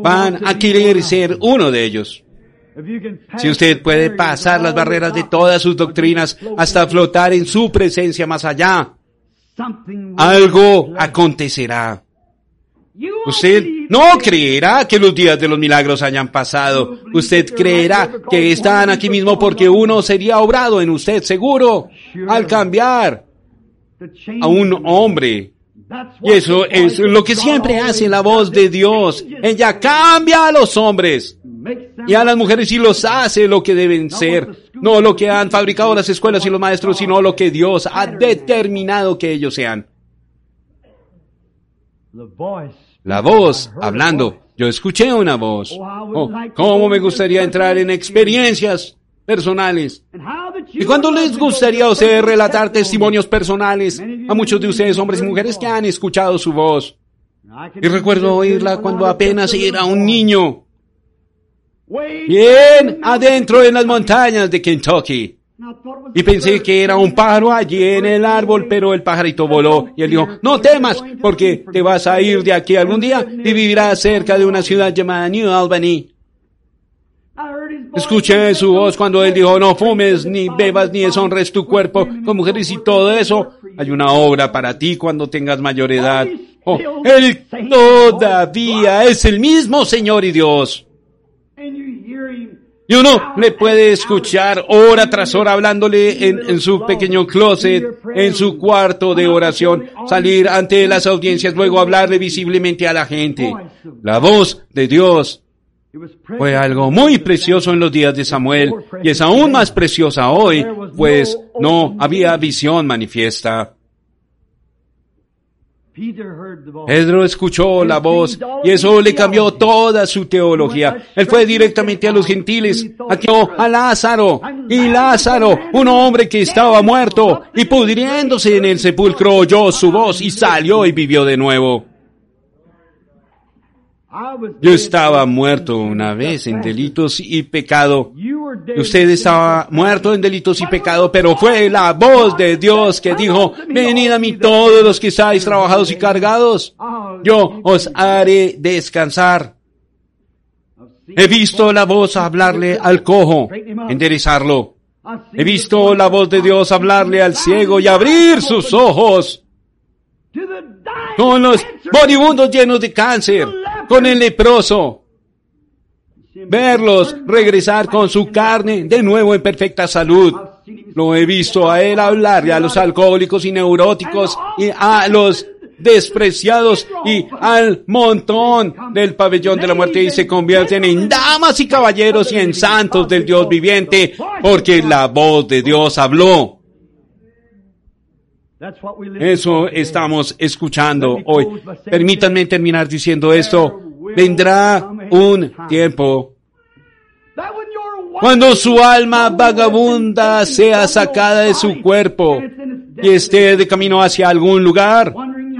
van a querer ser uno de ellos. Si usted puede pasar las barreras de todas sus doctrinas hasta flotar en su presencia más allá, algo acontecerá. Usted no creerá que los días de los milagros hayan pasado. Usted creerá que están aquí mismo porque uno sería obrado en usted, seguro, al cambiar a un hombre. Y eso es lo que siempre hace la voz de Dios. Ella cambia a los hombres y a las mujeres y los hace lo que deben ser. No lo que han fabricado las escuelas y los maestros, sino lo que Dios ha determinado que ellos sean. La voz hablando. Yo escuché una voz. Oh, ¿Cómo me gustaría entrar en experiencias personales? ¿Y cuándo les gustaría a ustedes relatar testimonios personales a muchos de ustedes, hombres y mujeres, que han escuchado su voz? Y recuerdo oírla cuando apenas era un niño. Bien adentro en las montañas de Kentucky. Y pensé que era un pájaro allí en el árbol, pero el pajarito voló y él dijo, no temas, porque te vas a ir de aquí algún día y vivirás cerca de una ciudad llamada New Albany. Escuché su voz cuando él dijo, no fumes, ni bebas, ni deshonres tu cuerpo con mujeres y todo eso. Hay una obra para ti cuando tengas mayor edad. Oh, él todavía es el mismo Señor y Dios. Y uno le puede escuchar hora tras hora hablándole en, en, su pequeño closet, en su cuarto de oración, salir ante las audiencias, luego hablarle visiblemente a la gente. La voz de Dios fue algo muy precioso en los días de Samuel y es aún más preciosa hoy, pues no había visión manifiesta. Pedro escuchó la voz y eso le cambió toda su teología. Él fue directamente a los gentiles, aquí a Lázaro. Y Lázaro, un hombre que estaba muerto y pudriéndose en el sepulcro, oyó su voz y salió y vivió de nuevo. Yo estaba muerto una vez en delitos y pecado. Usted estaba muerto en delitos y pecado, pero fue la voz de Dios que dijo, venid a mí todos los que estáis trabajados y cargados. Yo os haré descansar. He visto la voz hablarle al cojo, enderezarlo. He visto la voz de Dios hablarle al ciego y abrir sus ojos. Con los moribundos llenos de cáncer, con el leproso. Verlos regresar con su carne de nuevo en perfecta salud. Lo he visto a él hablarle a los alcohólicos y neuróticos y a los despreciados y al montón del pabellón de la muerte y se convierten en damas y caballeros y en santos del Dios viviente porque la voz de Dios habló. Eso estamos escuchando hoy. Permítanme terminar diciendo esto. Vendrá un tiempo cuando su alma vagabunda sea sacada de su cuerpo y esté de camino hacia algún lugar,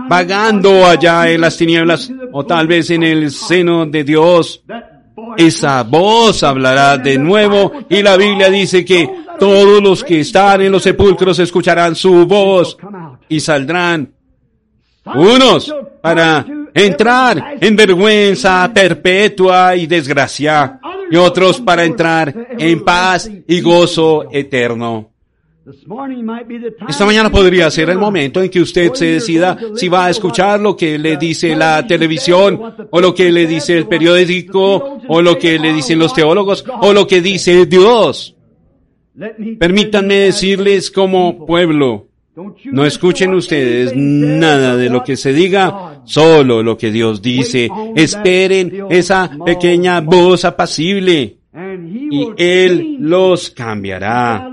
vagando allá en las tinieblas o tal vez en el seno de Dios, esa voz hablará de nuevo y la Biblia dice que todos los que están en los sepulcros escucharán su voz y saldrán unos para entrar en vergüenza perpetua y desgracia y otros para entrar en paz y gozo eterno. Esta mañana podría ser el momento en que usted se decida si va a escuchar lo que le dice la televisión, o lo que le dice el periódico, o lo que le dicen los teólogos, o lo que dice Dios. Permítanme decirles como pueblo, no escuchen ustedes nada de lo que se diga, solo lo que Dios dice. Esperen esa pequeña voz apacible y Él los cambiará.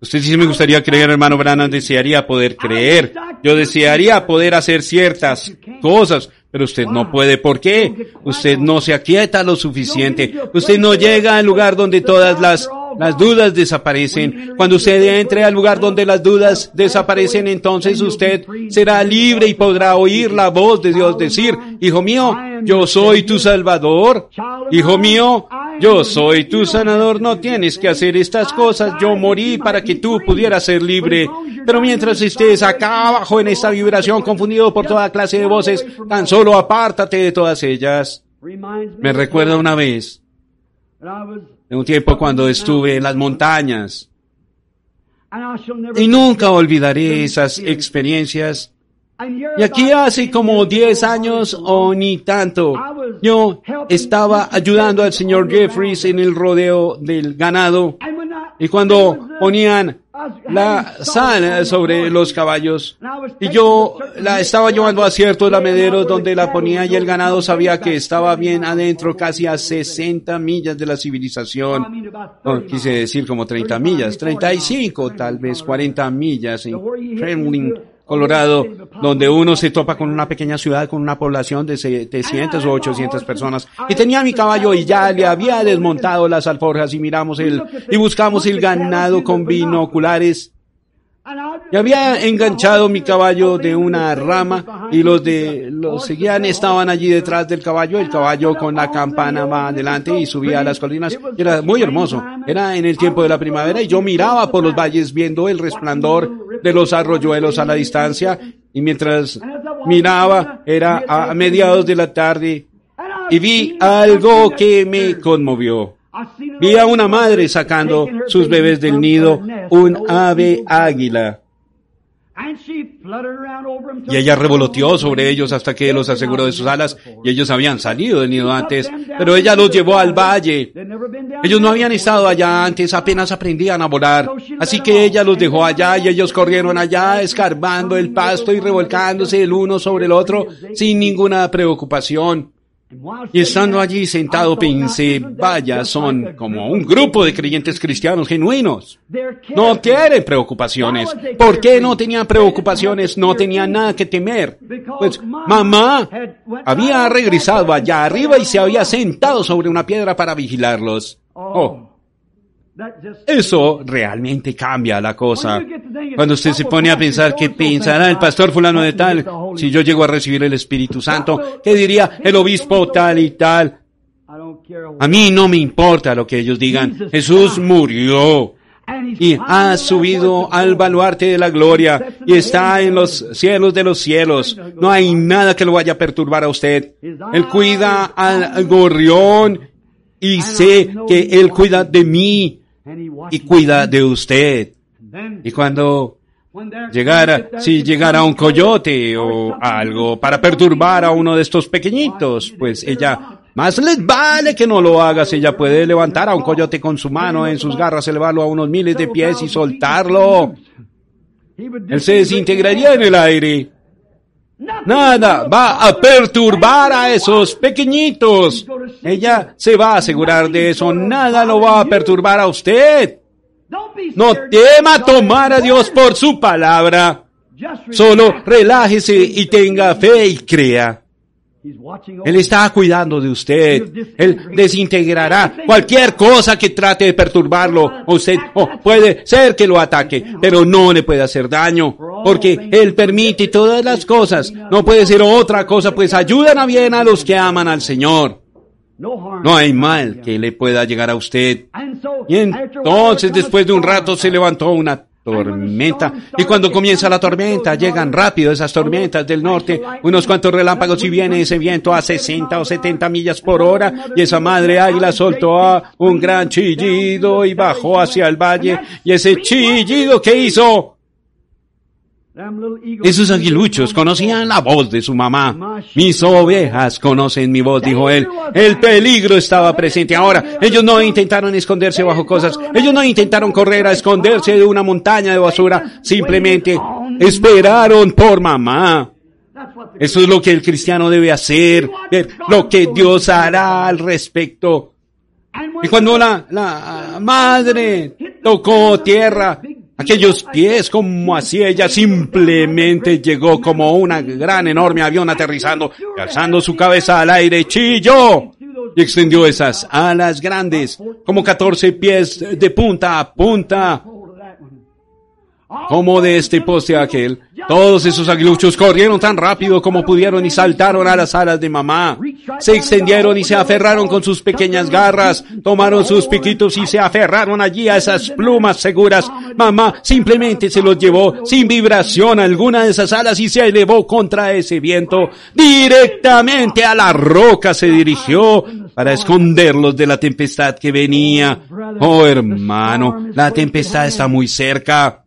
Usted dice, me gustaría creer, hermano Branham, desearía poder creer. Yo desearía poder hacer ciertas cosas, pero usted no puede. ¿Por qué? Usted no se aquieta lo suficiente. Usted no llega al lugar donde todas las las dudas desaparecen. Cuando usted entre al lugar donde las dudas desaparecen, entonces usted será libre y podrá oír la voz de Dios decir, Hijo mío, yo soy tu Salvador. Hijo mío, yo soy tu sanador. No tienes que hacer estas cosas. Yo morí para que tú pudieras ser libre. Pero mientras estés acá abajo en esta vibración, confundido por toda clase de voces, tan solo apártate de todas ellas. Me recuerda una vez en un tiempo cuando estuve en las montañas. Y nunca olvidaré esas experiencias. Y aquí hace como 10 años o ni tanto, yo estaba ayudando al señor Jeffries en el rodeo del ganado. Y cuando ponían la sal sobre los caballos. Y yo la estaba llevando a ciertos lamederos donde la ponía y el ganado sabía que estaba bien adentro, casi a 60 millas de la civilización. No, quise decir como 30 millas, 35, tal vez 40 millas en Kremlin, Colorado, donde uno se topa con una pequeña ciudad con una población de 700 o 800 personas. Y tenía mi caballo y ya le había desmontado las alforjas y miramos el, y buscamos el ganado con binoculares y había enganchado mi caballo de una rama y los de los seguían estaban allí detrás del caballo, el caballo con la campana va adelante y subía a las colinas. Era muy hermoso. Era en el tiempo de la primavera y yo miraba por los valles viendo el resplandor de los arroyuelos a la distancia y mientras miraba era a mediados de la tarde y vi algo que me conmovió. Vi a una madre sacando sus bebés del nido, un ave águila. Y ella revoloteó sobre ellos hasta que los aseguró de sus alas y ellos habían salido del nido antes, pero ella los llevó al valle. Ellos no habían estado allá antes, apenas aprendían a volar. Así que ella los dejó allá y ellos corrieron allá escarbando el pasto y revolcándose el uno sobre el otro sin ninguna preocupación. Y estando allí sentado pensé, vaya, son como un grupo de creyentes cristianos genuinos. No tienen preocupaciones. ¿Por qué no tenían preocupaciones? No tenían nada que temer. Pues mamá había regresado allá arriba y se había sentado sobre una piedra para vigilarlos. Oh, eso realmente cambia la cosa. Cuando usted se pone a pensar qué pensará el pastor fulano de tal, si yo llego a recibir el Espíritu Santo, qué diría el obispo tal y tal. A mí no me importa lo que ellos digan. Jesús murió y ha subido al baluarte de la gloria y está en los cielos de los cielos. No hay nada que lo vaya a perturbar a usted. Él cuida al gorrión y sé que Él cuida de mí y cuida de usted. Y cuando llegara, si llegara un coyote o algo para perturbar a uno de estos pequeñitos, pues ella, más les vale que no lo haga si ella puede levantar a un coyote con su mano en sus garras, elevarlo a unos miles de pies y soltarlo. Él se desintegraría en el aire. Nada va a perturbar a esos pequeñitos. Ella se va a asegurar de eso. Nada lo va a perturbar a usted. No tema tomar a Dios por su palabra. Solo relájese y tenga fe y crea. Él está cuidando de usted. Él desintegrará cualquier cosa que trate de perturbarlo. Usted oh, puede ser que lo ataque, pero no le puede hacer daño, porque Él permite todas las cosas. No puede ser otra cosa, pues ayudan a bien a los que aman al Señor. No hay mal que le pueda llegar a usted. Y entonces, después de un rato, se levantó una tormenta. Y cuando comienza la tormenta, llegan rápido esas tormentas del norte, unos cuantos relámpagos y viene ese viento a 60 o 70 millas por hora y esa madre águila soltó a un gran chillido y bajó hacia el valle y ese chillido que hizo esos aguiluchos conocían la voz de su mamá. Mis ovejas conocen mi voz, dijo él. El peligro estaba presente. Ahora, ellos no intentaron esconderse bajo cosas. Ellos no intentaron correr a esconderse de una montaña de basura. Simplemente esperaron por mamá. Eso es lo que el cristiano debe hacer. Lo que Dios hará al respecto. Y cuando la, la madre tocó tierra, Aquellos pies, como así ella simplemente llegó como una gran enorme avión aterrizando, y alzando su cabeza al aire, chilló y extendió esas alas grandes, como 14 pies de punta a punta, como de este poste a aquel. Todos esos aguiluchos corrieron tan rápido como pudieron y saltaron a las alas de mamá. Se extendieron y se aferraron con sus pequeñas garras, tomaron sus piquitos y se aferraron allí a esas plumas seguras. Mamá simplemente se los llevó sin vibración alguna de esas alas y se elevó contra ese viento. Directamente a la roca se dirigió para esconderlos de la tempestad que venía. Oh hermano, la tempestad está muy cerca.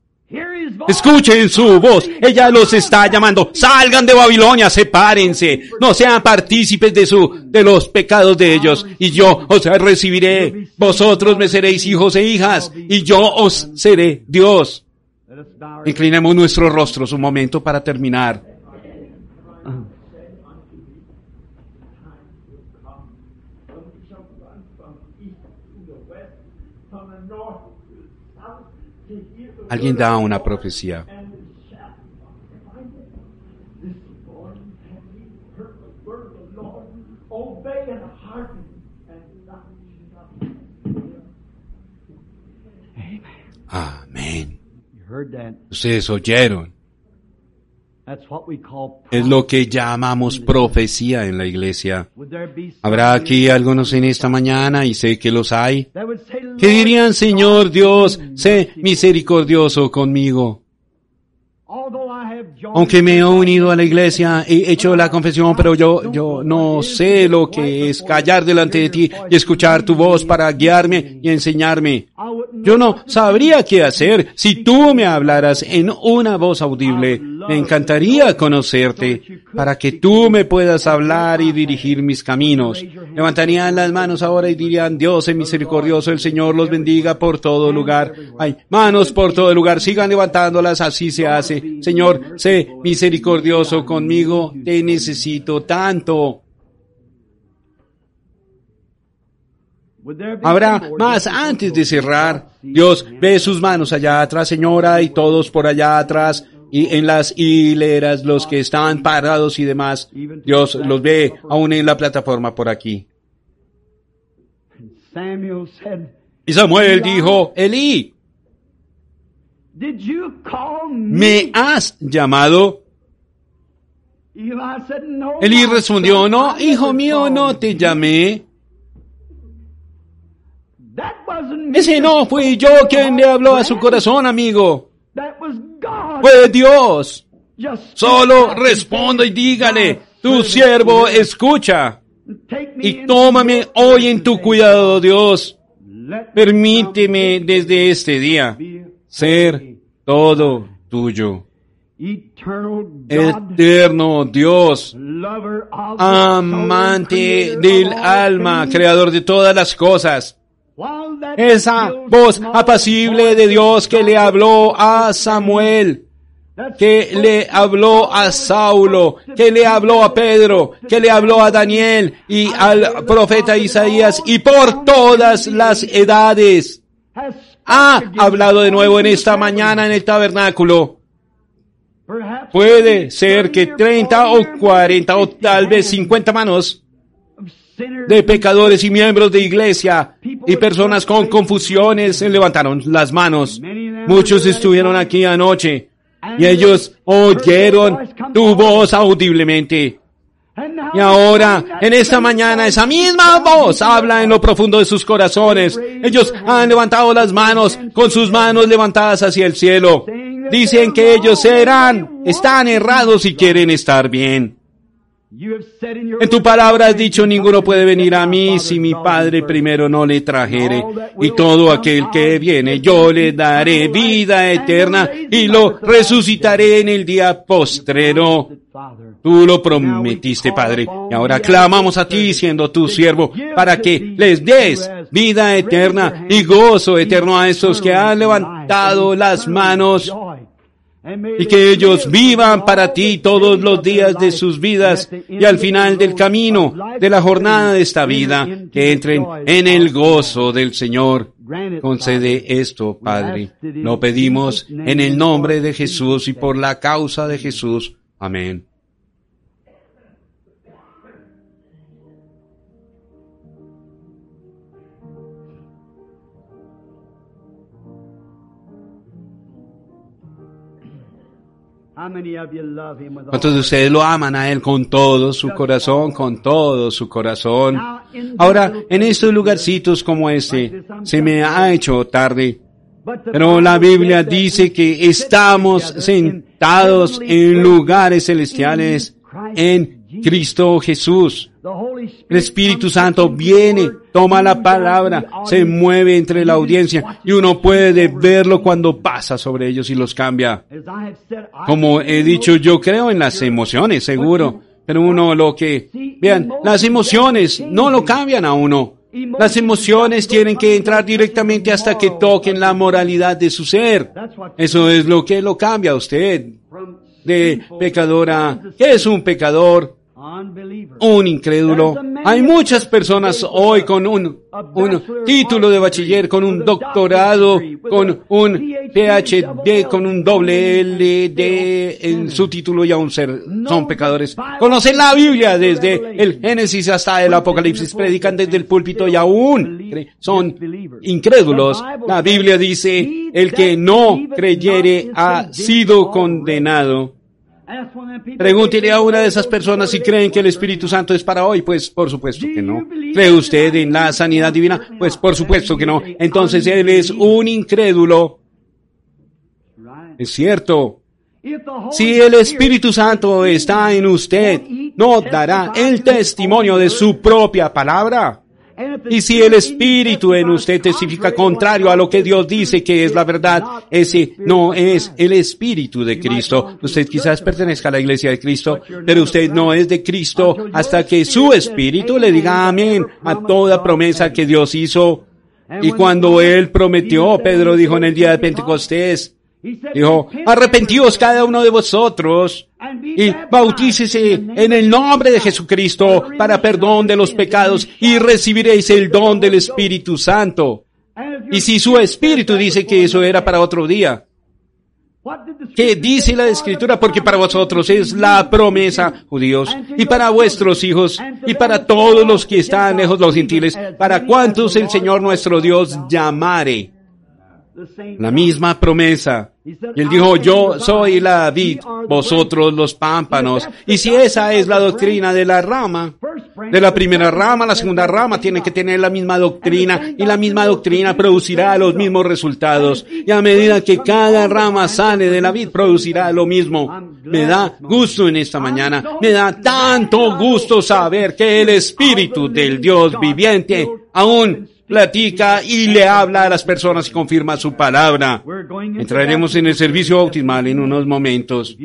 Escuchen su voz. Ella los está llamando. Salgan de Babilonia, sepárense. No sean partícipes de su, de los pecados de ellos. Y yo os recibiré. Vosotros me seréis hijos e hijas. Y yo os seré Dios. Inclinemos nuestros rostros un momento para terminar. alguien da una profecía. Amén. Ustedes oyeron es lo que llamamos profecía en la iglesia. Habrá aquí algunos en esta mañana y sé que los hay. that would say, ¿Qué "Lord, dirían, Señor Dios, sé misericordioso conmigo? Aunque me he unido a la iglesia, he hecho la confesión, pero yo, yo no sé lo que es callar delante de ti y escuchar tu voz para guiarme y enseñarme. Yo no sabría qué hacer si tú me hablaras en una voz audible. Me encantaría conocerte para que tú me puedas hablar y dirigir mis caminos. Levantarían las manos ahora y dirían, Dios es misericordioso, el Señor los bendiga por todo lugar. Hay manos por todo lugar, sigan levantándolas, así se hace. Señor, sé misericordioso conmigo, te necesito tanto. Habrá más antes de cerrar. Dios ve sus manos allá atrás, señora, y todos por allá atrás, y en las hileras, los que están parados y demás. Dios los ve aún en la plataforma por aquí. Samuel said, Y Samuel dijo, Elí, me? ¿me has llamado? Elí respondió, no, hijo mío, no you." te llamé. Ese no fui yo quien le habló a su corazón, amigo. Fue Dios. Just Solo responda y dígale, tu siervo escucha. Y tómame hoy en tu cuidado, Dios. Permíteme desde este día ser todo tuyo. Eterno Dios, amante del alma, creador de todas las cosas. Esa voz apacible de Dios que le habló a Samuel, que le habló a Saulo, que le habló a Pedro, que le habló a Daniel y al profeta Isaías y por todas las edades. ha hablado de nuevo en esta mañana en el tabernáculo. Puede ser que 30 or 30 o 40 40 o tal vez hands 50 manos de pecadores y miembros de iglesia y personas con confusiones se levantaron las manos. Muchos estuvieron aquí anoche y ellos oyeron tu voz audiblemente. Y ahora, en esta mañana, esa misma voz habla en lo profundo de sus corazones. Ellos han levantado las manos con sus manos levantadas hacia el cielo. Dicen que ellos serán, están errados y quieren estar bien. En tu palabra has dicho, ninguno puede venir a mí si mi Padre primero no le trajere. Y todo aquel que viene, yo le daré vida eterna y lo resucitaré en el día postrero. Tú lo prometiste, Padre, y ahora clamamos a ti, siendo tu siervo, para que les des vida eterna y gozo eterno a estos que han levantado las manos y que ellos vivan para ti todos los días de sus vidas y al final del camino de la jornada de esta vida, que entren en el gozo del Señor. Concede esto, Padre. Lo pedimos en el nombre de Jesús y por la causa de Jesús. Amén. ¿Cuántos de ustedes lo aman a Él con todo su corazón, con todo su corazón? Ahora, en estos lugarcitos como este, se me ha hecho tarde, pero la Biblia dice que estamos sentados en lugares celestiales en. Cristo Jesús. El Espíritu Santo viene, toma la palabra, se mueve entre la audiencia y uno puede verlo cuando pasa sobre ellos y los cambia. Como he dicho, yo creo en las emociones, seguro. Pero uno lo que... Vean, las emociones no lo cambian a uno. Las emociones tienen que entrar directamente hasta que toquen la moralidad de su ser. Eso es lo que lo cambia a usted. De pecadora, ¿qué es un pecador? Un incrédulo. Hay muchas personas hoy con un, un título de bachiller, con un doctorado, con un PhD con un doble L D en su título y aún ser, son pecadores. Conocen la Biblia desde el Génesis hasta el Apocalipsis, predican desde el púlpito y aún son incrédulos. La Biblia dice, el que no creyere ha sido condenado. Pregúntele a una de esas personas si creen que el Espíritu Santo es para hoy. Pues por supuesto que no. ¿Cree usted en la sanidad divina? Pues por supuesto que no. Entonces él es un incrédulo. Es cierto. Si el Espíritu Santo está en usted, no dará el testimonio de su propia palabra. Y si el Espíritu en usted testifica contrario a lo que Dios dice que es la verdad, ese no es el Espíritu de Cristo. Usted quizás pertenezca a la iglesia de Cristo, pero usted no es de Cristo hasta que su Espíritu le diga amén a toda promesa que Dios hizo. Y cuando Él prometió, Pedro dijo en el día de Pentecostés, dijo, arrepentíos cada uno de vosotros y bautícese en el nombre de Jesucristo para perdón de los pecados y recibiréis el don del Espíritu Santo. Y si su Espíritu dice que eso era para otro día, ¿qué dice la Escritura? Porque para vosotros es la promesa, judíos, y para vuestros hijos, y para todos los que están lejos los gentiles, para cuantos el Señor nuestro Dios llamare. La misma promesa. Y él dijo, yo soy la vid, vosotros los pámpanos. Y si esa es la doctrina de la rama, de la primera rama, la segunda rama tiene que tener la misma doctrina y la misma doctrina producirá los mismos resultados. Y a medida que cada rama sale de la vid, producirá lo mismo. Me da gusto en esta mañana, me da tanto gusto saber que el Espíritu del Dios viviente aún platica y le habla a las personas y confirma su palabra. Entraremos en el servicio bautismal en unos momentos.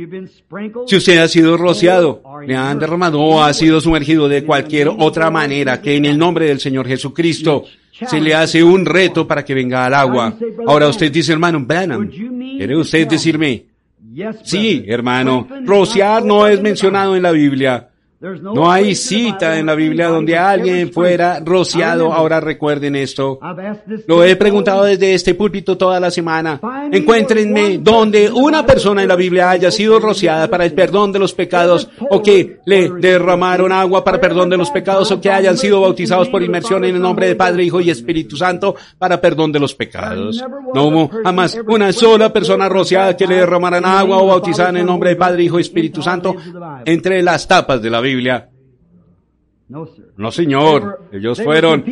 Si usted ha sido rociado, le han derramado o ha sido sumergido de cualquier otra manera que en el nombre del Señor Jesucristo se le hace un reto para que venga al agua. Ahora usted dice, hermano Branham, ¿quiere usted decirme? Sí, hermano, rociar no es mencionado en la Biblia. No hay cita en la Biblia donde alguien fuera rociado. Ahora recuerden esto. Lo he preguntado desde este púlpito toda la semana. Encuéntrenme donde una persona en la Biblia haya sido rociada para el perdón de los pecados o que le derramaron agua para perdón de los pecados o que hayan sido bautizados por inmersión en el nombre de Padre, Hijo y Espíritu Santo para perdón de los pecados. No hubo jamás una sola persona rociada que le derramaran agua o bautizada en el nombre de Padre, Hijo y Espíritu Santo entre las tapas de la Biblia. Biblia. No, señor. Ellos fueron,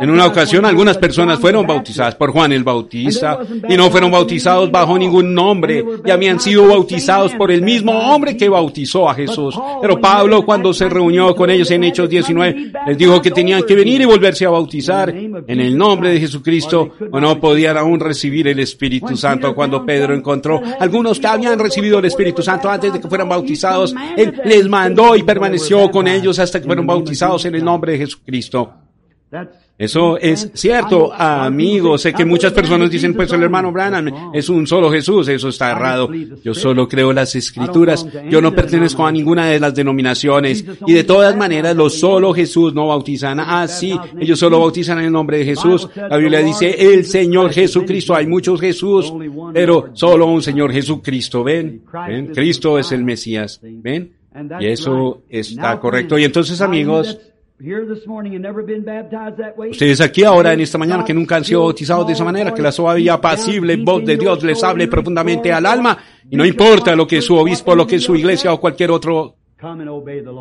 en una ocasión algunas personas fueron bautizadas por Juan el Bautista y no fueron bautizados bajo ningún nombre y habían sido bautizados por el mismo hombre que bautizó a Jesús. Pero Pablo cuando se reunió con ellos en Hechos 19 les dijo que tenían que venir y volverse a bautizar en el nombre de Jesucristo o no podían aún recibir el Espíritu Santo. Cuando Pedro encontró. algunos que habían recibido el Espíritu Santo antes de que fueran bautizados, él les mandó y permaneció con ellos hasta que fueron bautizados en el nombre de Jesucristo. Eso es cierto, amigos. Sé que muchas personas dicen, pues el hermano Branham es un solo Jesús. Eso está errado. Yo solo creo las escrituras. Yo no pertenezco a ninguna de las denominaciones. Y de todas maneras, los solo Jesús no bautizan. Ah, sí, ellos solo bautizan en el nombre de Jesús. La Biblia dice, el Señor Jesucristo. Hay muchos Jesús, pero solo un Señor Jesucristo. ¿Ven? ¿Ven? Cristo es el Mesías. ¿Ven? Y eso está correcto. Y entonces, amigos, Ustedes aquí ahora en esta mañana que nunca han sido bautizados de esa manera, que la suave y apacible voz de Dios les hable profundamente al alma y no importa lo que su obispo, lo que su iglesia o cualquier otro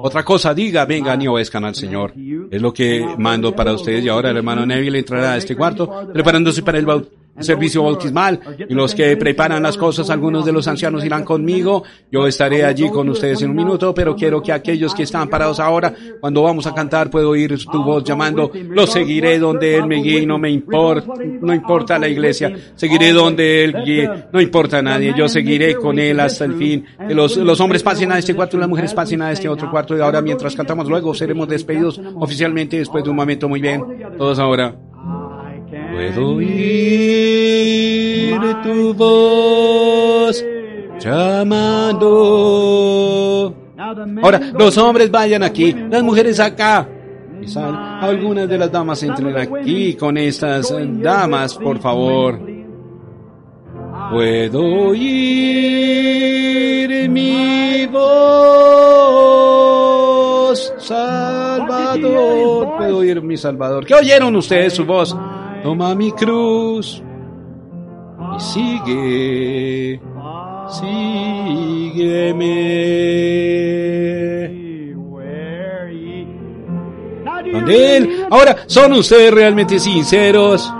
otra cosa diga, vengan y obedezcan al Señor. Es lo que mando para ustedes y ahora el hermano Neville entrará a este cuarto preparándose para el bautismo servicio bautismal y los que preparan las cosas, algunos de los ancianos irán conmigo, yo estaré allí con ustedes en un minuto, pero quiero que aquellos que están parados ahora, cuando vamos a cantar, puedo oír tu voz llamando, lo seguiré donde Él me guíe no me importa, no importa la iglesia, seguiré donde Él guíe, no importa a nadie, yo seguiré con Él hasta el fin, que los, los hombres pasen a este cuarto y las mujeres pasen a este otro cuarto y ahora mientras cantamos. Luego seremos despedidos oficialmente después de un momento. Muy bien, todos ahora. Puedo oír tu voz llamando. Ahora, los hombres vayan aquí, las mujeres acá. Quizá algunas de las damas entren aquí con estas damas, por favor. Puedo oír mi voz, Salvador. Puedo oír mi Salvador. ¿Qué oyeron ustedes su voz? Toma mi cruz y sigue, sígueme. Él, ahora, ¿son ustedes realmente sinceros?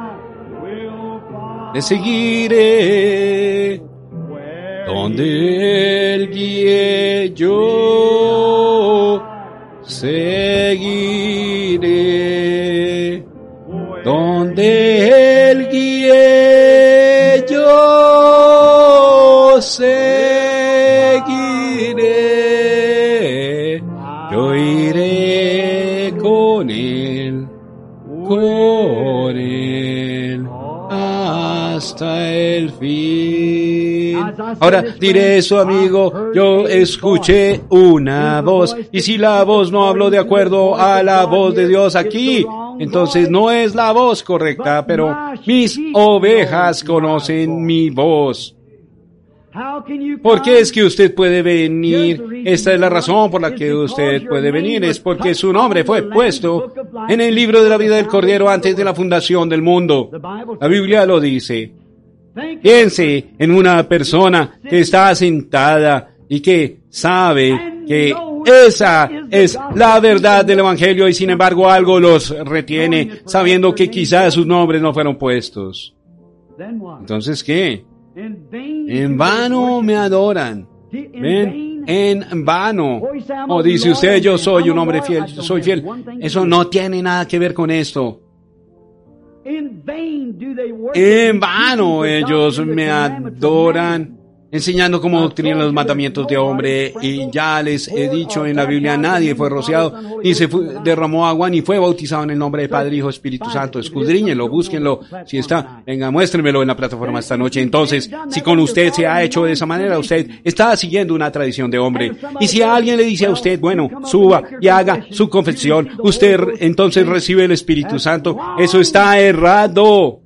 Le seguiré. Donde Él guíe, yo seguiré. Donde Él guíe, yo seguiré. Yo iré con Él, con Él, hasta el fin. Ahora diré eso, amigo. Yo escuché una voz. Y si la voz no habló de acuerdo a la voz de Dios aquí, entonces no es la voz correcta, pero mis ovejas conocen mi voz. ¿Por qué es que usted puede venir? Esta es la razón por la que usted puede venir. Es porque su nombre fue puesto en el libro de la vida del Cordero antes de la fundación del mundo. La Biblia lo dice. Piense en una persona que está sentada y que sabe que esa es la verdad del Evangelio y sin embargo algo los retiene sabiendo que quizás sus nombres no fueron puestos. Entonces, ¿qué? En vano me adoran. En vano. O dice usted, yo soy un hombre fiel, soy fiel. Eso no tiene nada que ver con esto. En vano ellos me adoran enseñando cómo doctrina los mandamientos de hombre y ya les he dicho en la Biblia nadie fue rociado ni se derramó agua ni fue bautizado en el nombre de Padre, Hijo, Espíritu Santo. Escudriñenlo, búsquenlo. Si está, venga, muéstrenmelo en la plataforma esta noche. Entonces, si con usted se ha hecho de esa manera, usted está siguiendo una tradición de hombre. Y si alguien le dice a usted, bueno, suba y haga su confesión, usted entonces recibe el Espíritu Santo. Eso está errado.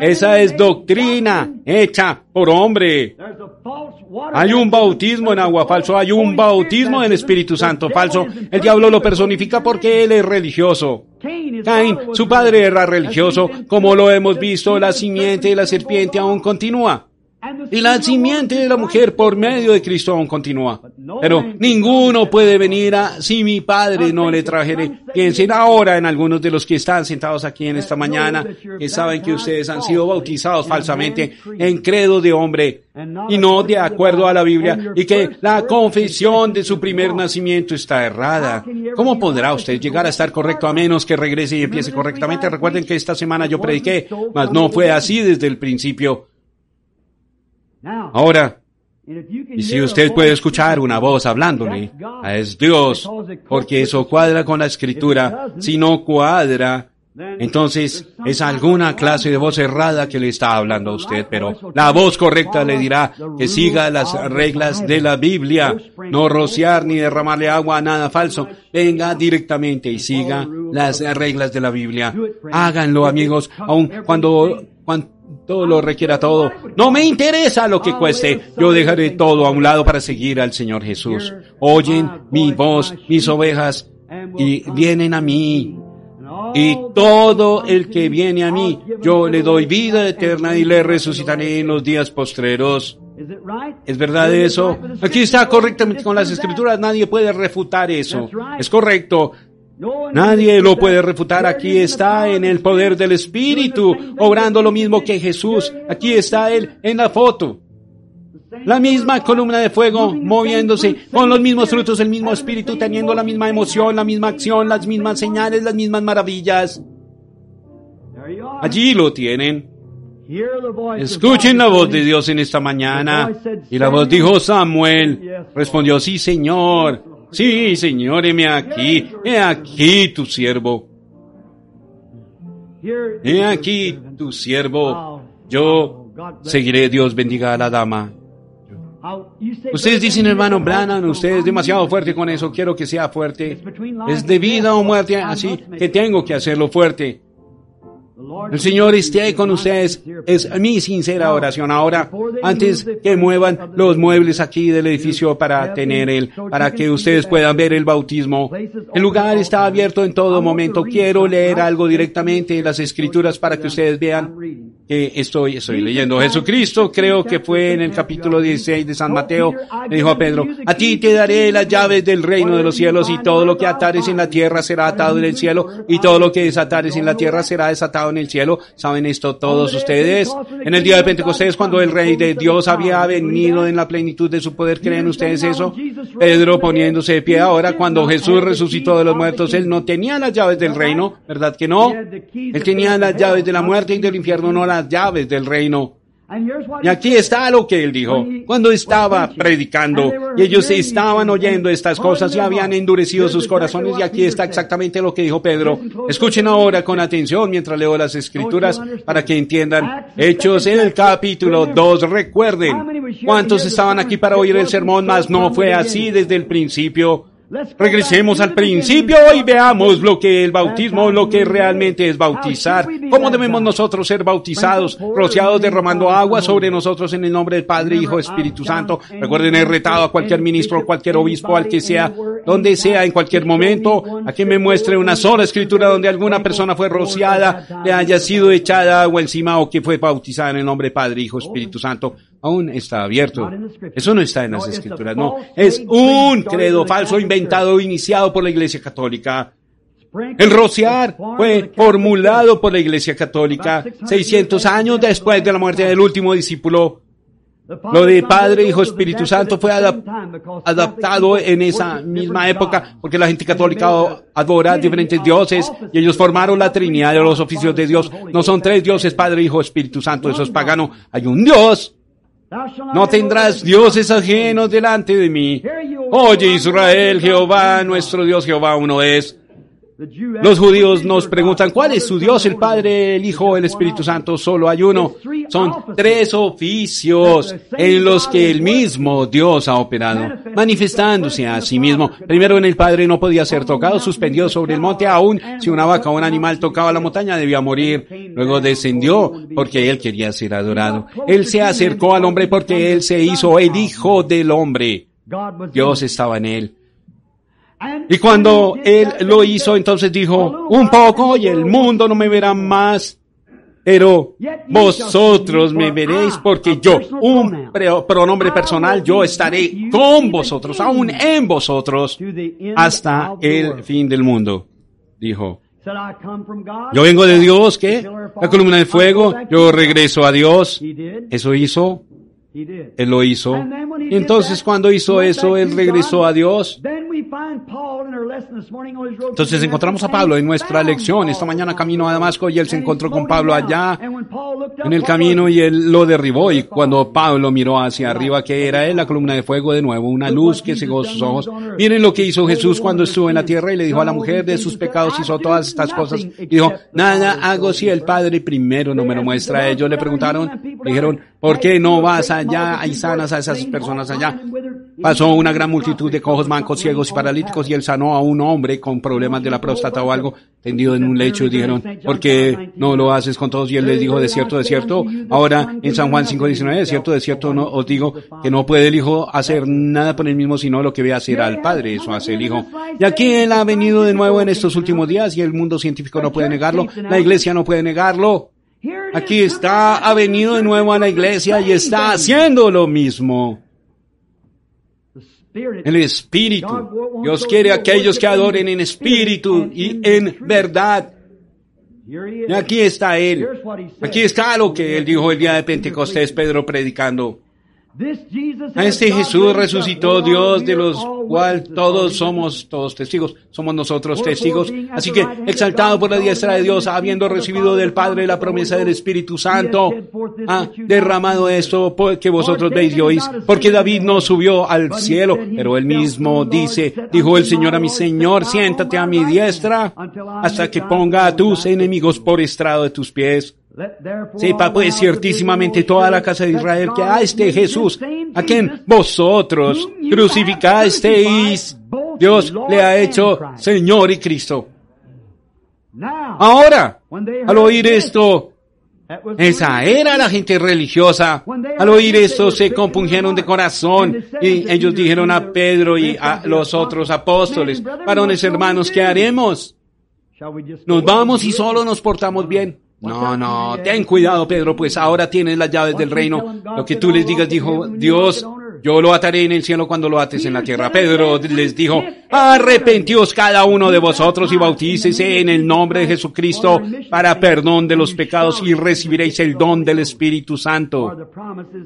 Esa es doctrina hecha por hombre. Hay un bautismo en agua falso, hay un bautismo en Espíritu Santo falso. El diablo lo personifica porque él es religioso. Caín, su padre era religioso, como lo hemos visto, la simiente de la serpiente aún continúa. Y la simiente de la mujer por medio de Cristo continúa. Pero ninguno puede venir a si mi Padre no le trajere. Piensen ahora en algunos de los que están sentados aquí en esta mañana, que saben que ustedes han sido bautizados falsamente en credo de hombre y no de acuerdo a la Biblia y que la confesión de su primer nacimiento está errada. ¿Cómo podrá usted llegar a estar correcto a menos que regrese y empiece correctamente? Recuerden que esta semana yo prediqué, mas no fue así desde el principio. Ahora, y si usted puede escuchar una voz hablándole, es Dios, porque eso cuadra con la escritura. Si no cuadra, entonces es alguna clase de voz errada que le está hablando a usted, pero la voz correcta le dirá que siga las reglas de la Biblia, no rociar ni derramarle agua a nada falso, venga directamente y siga las reglas de la Biblia. Háganlo amigos, aun cuando, cuando todo lo requiera todo. No me interesa lo que cueste. Yo dejaré todo a un lado para seguir al Señor Jesús. Oyen mi voz, mis ovejas, y vienen a mí. Y todo el que viene a mí, yo le doy vida eterna y le resucitaré en los días postreros. ¿Es verdad eso? Aquí está correctamente con las escrituras, nadie puede refutar eso. Es correcto. Nadie lo puede refutar. Aquí está en el poder del Espíritu, obrando lo mismo que Jesús. Aquí está Él en la foto. La misma columna de fuego moviéndose con los mismos frutos, el mismo espíritu teniendo la misma emoción, la misma acción, las mismas señales, las mismas maravillas. Allí lo tienen. Escuchen la voz de Dios en esta mañana. Y la voz dijo Samuel. Respondió, sí, Señor. Sí, Señor, aquí. He aquí tu siervo. He aquí tu siervo. Yo seguiré. Dios bendiga a la dama. Ustedes dicen, hermano Branham, usted es demasiado fuerte con eso, quiero que sea fuerte. Es de vida o muerte, así que tengo que hacerlo fuerte. El Señor esté con ustedes. Es mi sincera oración. Ahora, antes que muevan los muebles aquí del edificio para tener el, para que ustedes puedan ver el bautismo. El lugar está abierto en todo momento. Quiero leer algo directamente en las escrituras para que ustedes vean que estoy, estoy leyendo. Jesucristo, creo que fue en el capítulo 16 de San Mateo, le dijo a Pedro, a ti te daré las llaves del reino de los cielos y todo lo que atares en la tierra será atado en el cielo y todo lo que desatares en la tierra será desatado en el cielo. ¿Saben esto todos ustedes? En el día de Pentecostés, cuando el Rey de Dios había venido en la plenitud de su poder, ¿creen ustedes eso? Pedro poniéndose de pie ahora, cuando Jesús resucitó de los muertos, él no tenía las llaves del reino, ¿verdad que no? Él tenía las llaves de la muerte y del infierno, no las llaves del reino. Y aquí está lo que él dijo. Cuando estaba predicando y ellos estaban oyendo estas cosas y habían endurecido sus corazones y aquí está exactamente lo que dijo Pedro. Escuchen ahora con atención mientras leo las escrituras para que entiendan. Hechos en el capítulo 2. Recuerden, ¿cuántos estaban aquí para oír el sermón? Mas no fue así desde el principio. Regresemos al principio y veamos lo que el bautismo, lo que realmente es bautizar. ¿Cómo debemos nosotros ser bautizados? Rociados derramando agua sobre nosotros en el nombre del Padre, Hijo, Espíritu Santo. Recuerden, he retado a cualquier ministro, cualquier obispo, al que sea, donde sea, en cualquier momento, a que me muestre una sola escritura donde alguna persona fue rociada, le haya sido echada agua encima o que fue bautizada en el nombre del Padre, Hijo, Espíritu Santo aún está abierto. Eso no está en las escrituras, no. Es un credo falso inventado, iniciado por la Iglesia Católica. El rociar fue formulado por la Iglesia Católica 600 años después de la muerte del último discípulo. Lo de Padre, Hijo, Espíritu Santo fue adaptado en esa misma época porque la gente católica adora diferentes dioses y ellos formaron la Trinidad de los oficios de Dios. No son tres dioses, Padre, Hijo, Espíritu Santo, eso es pagano. Hay un Dios. No tendrás dioses ajenos delante de mí. Oye Israel, Jehová, nuestro Dios Jehová uno es. Los judíos nos preguntan, ¿cuál es su Dios? El Padre, el Hijo, el Espíritu Santo, solo hay uno. Son tres oficios en los que el mismo Dios ha operado, manifestándose a sí mismo. Primero en el Padre no podía ser tocado, suspendió sobre el monte, aún si una vaca o un animal tocaba la montaña debía morir. Luego descendió porque él quería ser adorado. Él se acercó al hombre porque él se hizo el Hijo del hombre. Dios estaba en él. Y cuando él lo hizo, entonces dijo, un poco y el mundo no me verá más, pero vosotros me veréis porque yo, un pronombre personal, yo estaré con vosotros, aún en vosotros, hasta el fin del mundo, dijo. Yo vengo de Dios, ¿qué? La columna de fuego, yo regreso a Dios. Eso hizo él lo hizo. Y entonces cuando hizo eso, él regresó a Dios. Entonces encontramos a Pablo en nuestra lección. Esta mañana camino a Damasco y él se encontró con Pablo allá en el camino y él lo derribó. Y cuando Pablo miró hacia arriba, que era él? La columna de fuego de nuevo, una luz que cegó sus ojos. Miren lo que hizo Jesús cuando estuvo en la tierra y le dijo a la mujer de sus pecados hizo todas estas cosas. Y dijo, nada hago si el Padre primero no me lo muestra. Ellos le preguntaron, dijeron, ¿por qué no vas allá hay sanas a esas personas allá. Pasó una gran multitud de cojos, mancos, ciegos y paralíticos y él sanó a un hombre con problemas de la próstata o algo tendido en un lecho y dijeron, ¿por qué no lo haces con todos? Y él les dijo, de cierto, de cierto. Ahora en San Juan 5.19, de cierto, de cierto, no, os digo que no puede el hijo hacer nada por él mismo, sino lo que ve hacer al padre. Eso hace el hijo. Y aquí él ha venido de nuevo en estos últimos días y el mundo científico no puede negarlo. La iglesia no puede negarlo. Aquí está, ha venido de nuevo a la iglesia y está haciendo lo mismo. El espíritu. Dios quiere aquellos que adoren en espíritu y en verdad. Aquí está Él. Aquí está lo que Él dijo el día de Pentecostés, Pedro predicando. A este Jesús resucitó Dios de los cual todos somos todos testigos, somos nosotros testigos. Así que exaltado por la diestra de Dios, habiendo recibido del Padre la promesa del Espíritu Santo, ha derramado esto que vosotros veis y oís, porque David no subió al cielo, pero él mismo dice, dijo el Señor a mi Señor, siéntate a mi diestra hasta que ponga a tus enemigos por estrado de tus pies. Sepa pues ciertísimamente toda la casa de Israel que a este Jesús, a quien vosotros crucificasteis, Dios le ha hecho Señor y Cristo. Ahora, al oír esto, esa era la gente religiosa. Al oír esto se compungieron de corazón y ellos dijeron a Pedro y a los otros apóstoles, varones hermanos, ¿qué haremos? ¿Nos vamos y solo nos portamos bien? No, no, ten cuidado Pedro, pues ahora tienes las llaves del reino. Lo que tú les digas, dijo Dios, yo lo ataré en el cielo cuando lo ates en la tierra. Pedro les dijo, arrepentíos cada uno de vosotros y bautícese en el nombre de Jesucristo para perdón de los pecados y recibiréis el don del Espíritu Santo.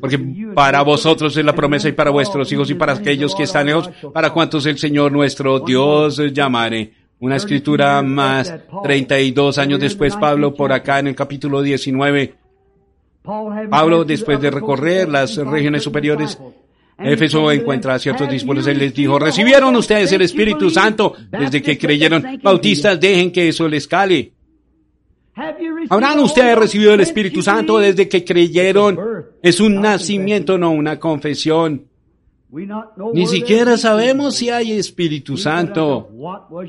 Porque para vosotros es la promesa y para vuestros hijos y para aquellos que están lejos, para cuantos el Señor nuestro Dios llamare. Una escritura más, 32 años después, Pablo, por acá en el capítulo 19, Pablo, después de recorrer las regiones superiores, Éfeso encuentra a ciertos discípulos y les dijo, recibieron ustedes el Espíritu Santo desde que creyeron. Bautistas, dejen que eso les cale. ¿Habrán ustedes recibido el Espíritu Santo desde que creyeron? Es un nacimiento, no una confesión. Ni siquiera sabemos si hay Espíritu Santo.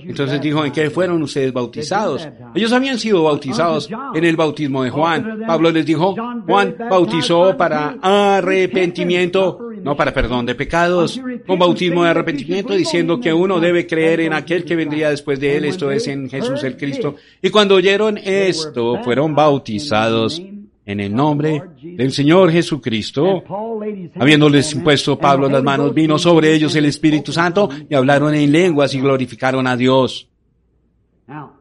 Entonces dijo, ¿en qué fueron ustedes bautizados? Ellos habían sido bautizados en el bautismo de Juan. Pablo les dijo, Juan bautizó para arrepentimiento, no para perdón de pecados, con bautismo de arrepentimiento, diciendo que uno debe creer en aquel que vendría después de él, esto es en Jesús el Cristo. Y cuando oyeron esto, fueron bautizados en el nombre del Señor Jesucristo. Habiéndoles impuesto Pablo las manos, vino sobre ellos el Espíritu Santo y hablaron en lenguas y glorificaron a Dios.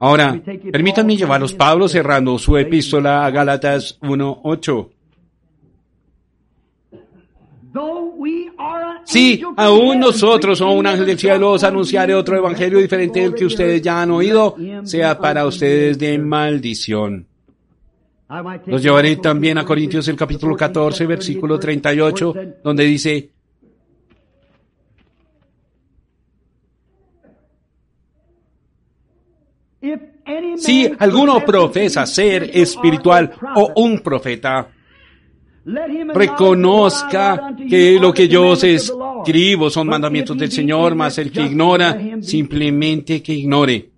Ahora, permítanme llevarlos Pablo cerrando su epístola a Gálatas 1.8. Si aún nosotros o un ángel del cielo os anunciaré otro evangelio diferente del que ustedes ya han oído, sea para ustedes de maldición. Los llevaré también a Corintios el capítulo 14, versículo 38, donde dice, si alguno profesa ser espiritual o un profeta, reconozca que lo que yo os escribo son mandamientos del Señor, mas el que ignora, simplemente que ignore.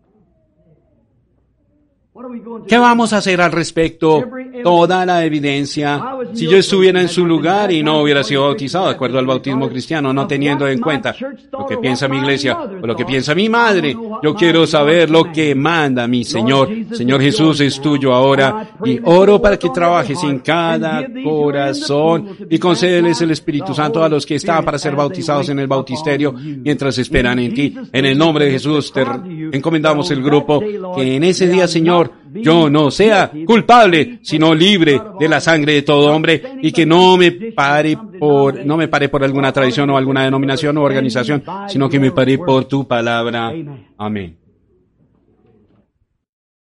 ¿Qué vamos a hacer al respecto? Toda la evidencia. Si yo estuviera en su lugar y no hubiera sido bautizado de acuerdo al bautismo cristiano, no teniendo en cuenta lo que piensa mi iglesia o lo que piensa mi madre, yo quiero saber lo que manda mi Señor. Señor Jesús es tuyo ahora y oro para que trabajes en cada corazón y concédeles el Espíritu Santo a los que están para ser bautizados en el bautisterio mientras esperan en ti. En el nombre de Jesús te encomendamos el grupo que en ese día, Señor, yo no sea culpable, sino libre de la sangre de todo hombre y que no me pare por, no me pare por alguna tradición o alguna denominación o organización, sino que me pare por tu palabra. Amén.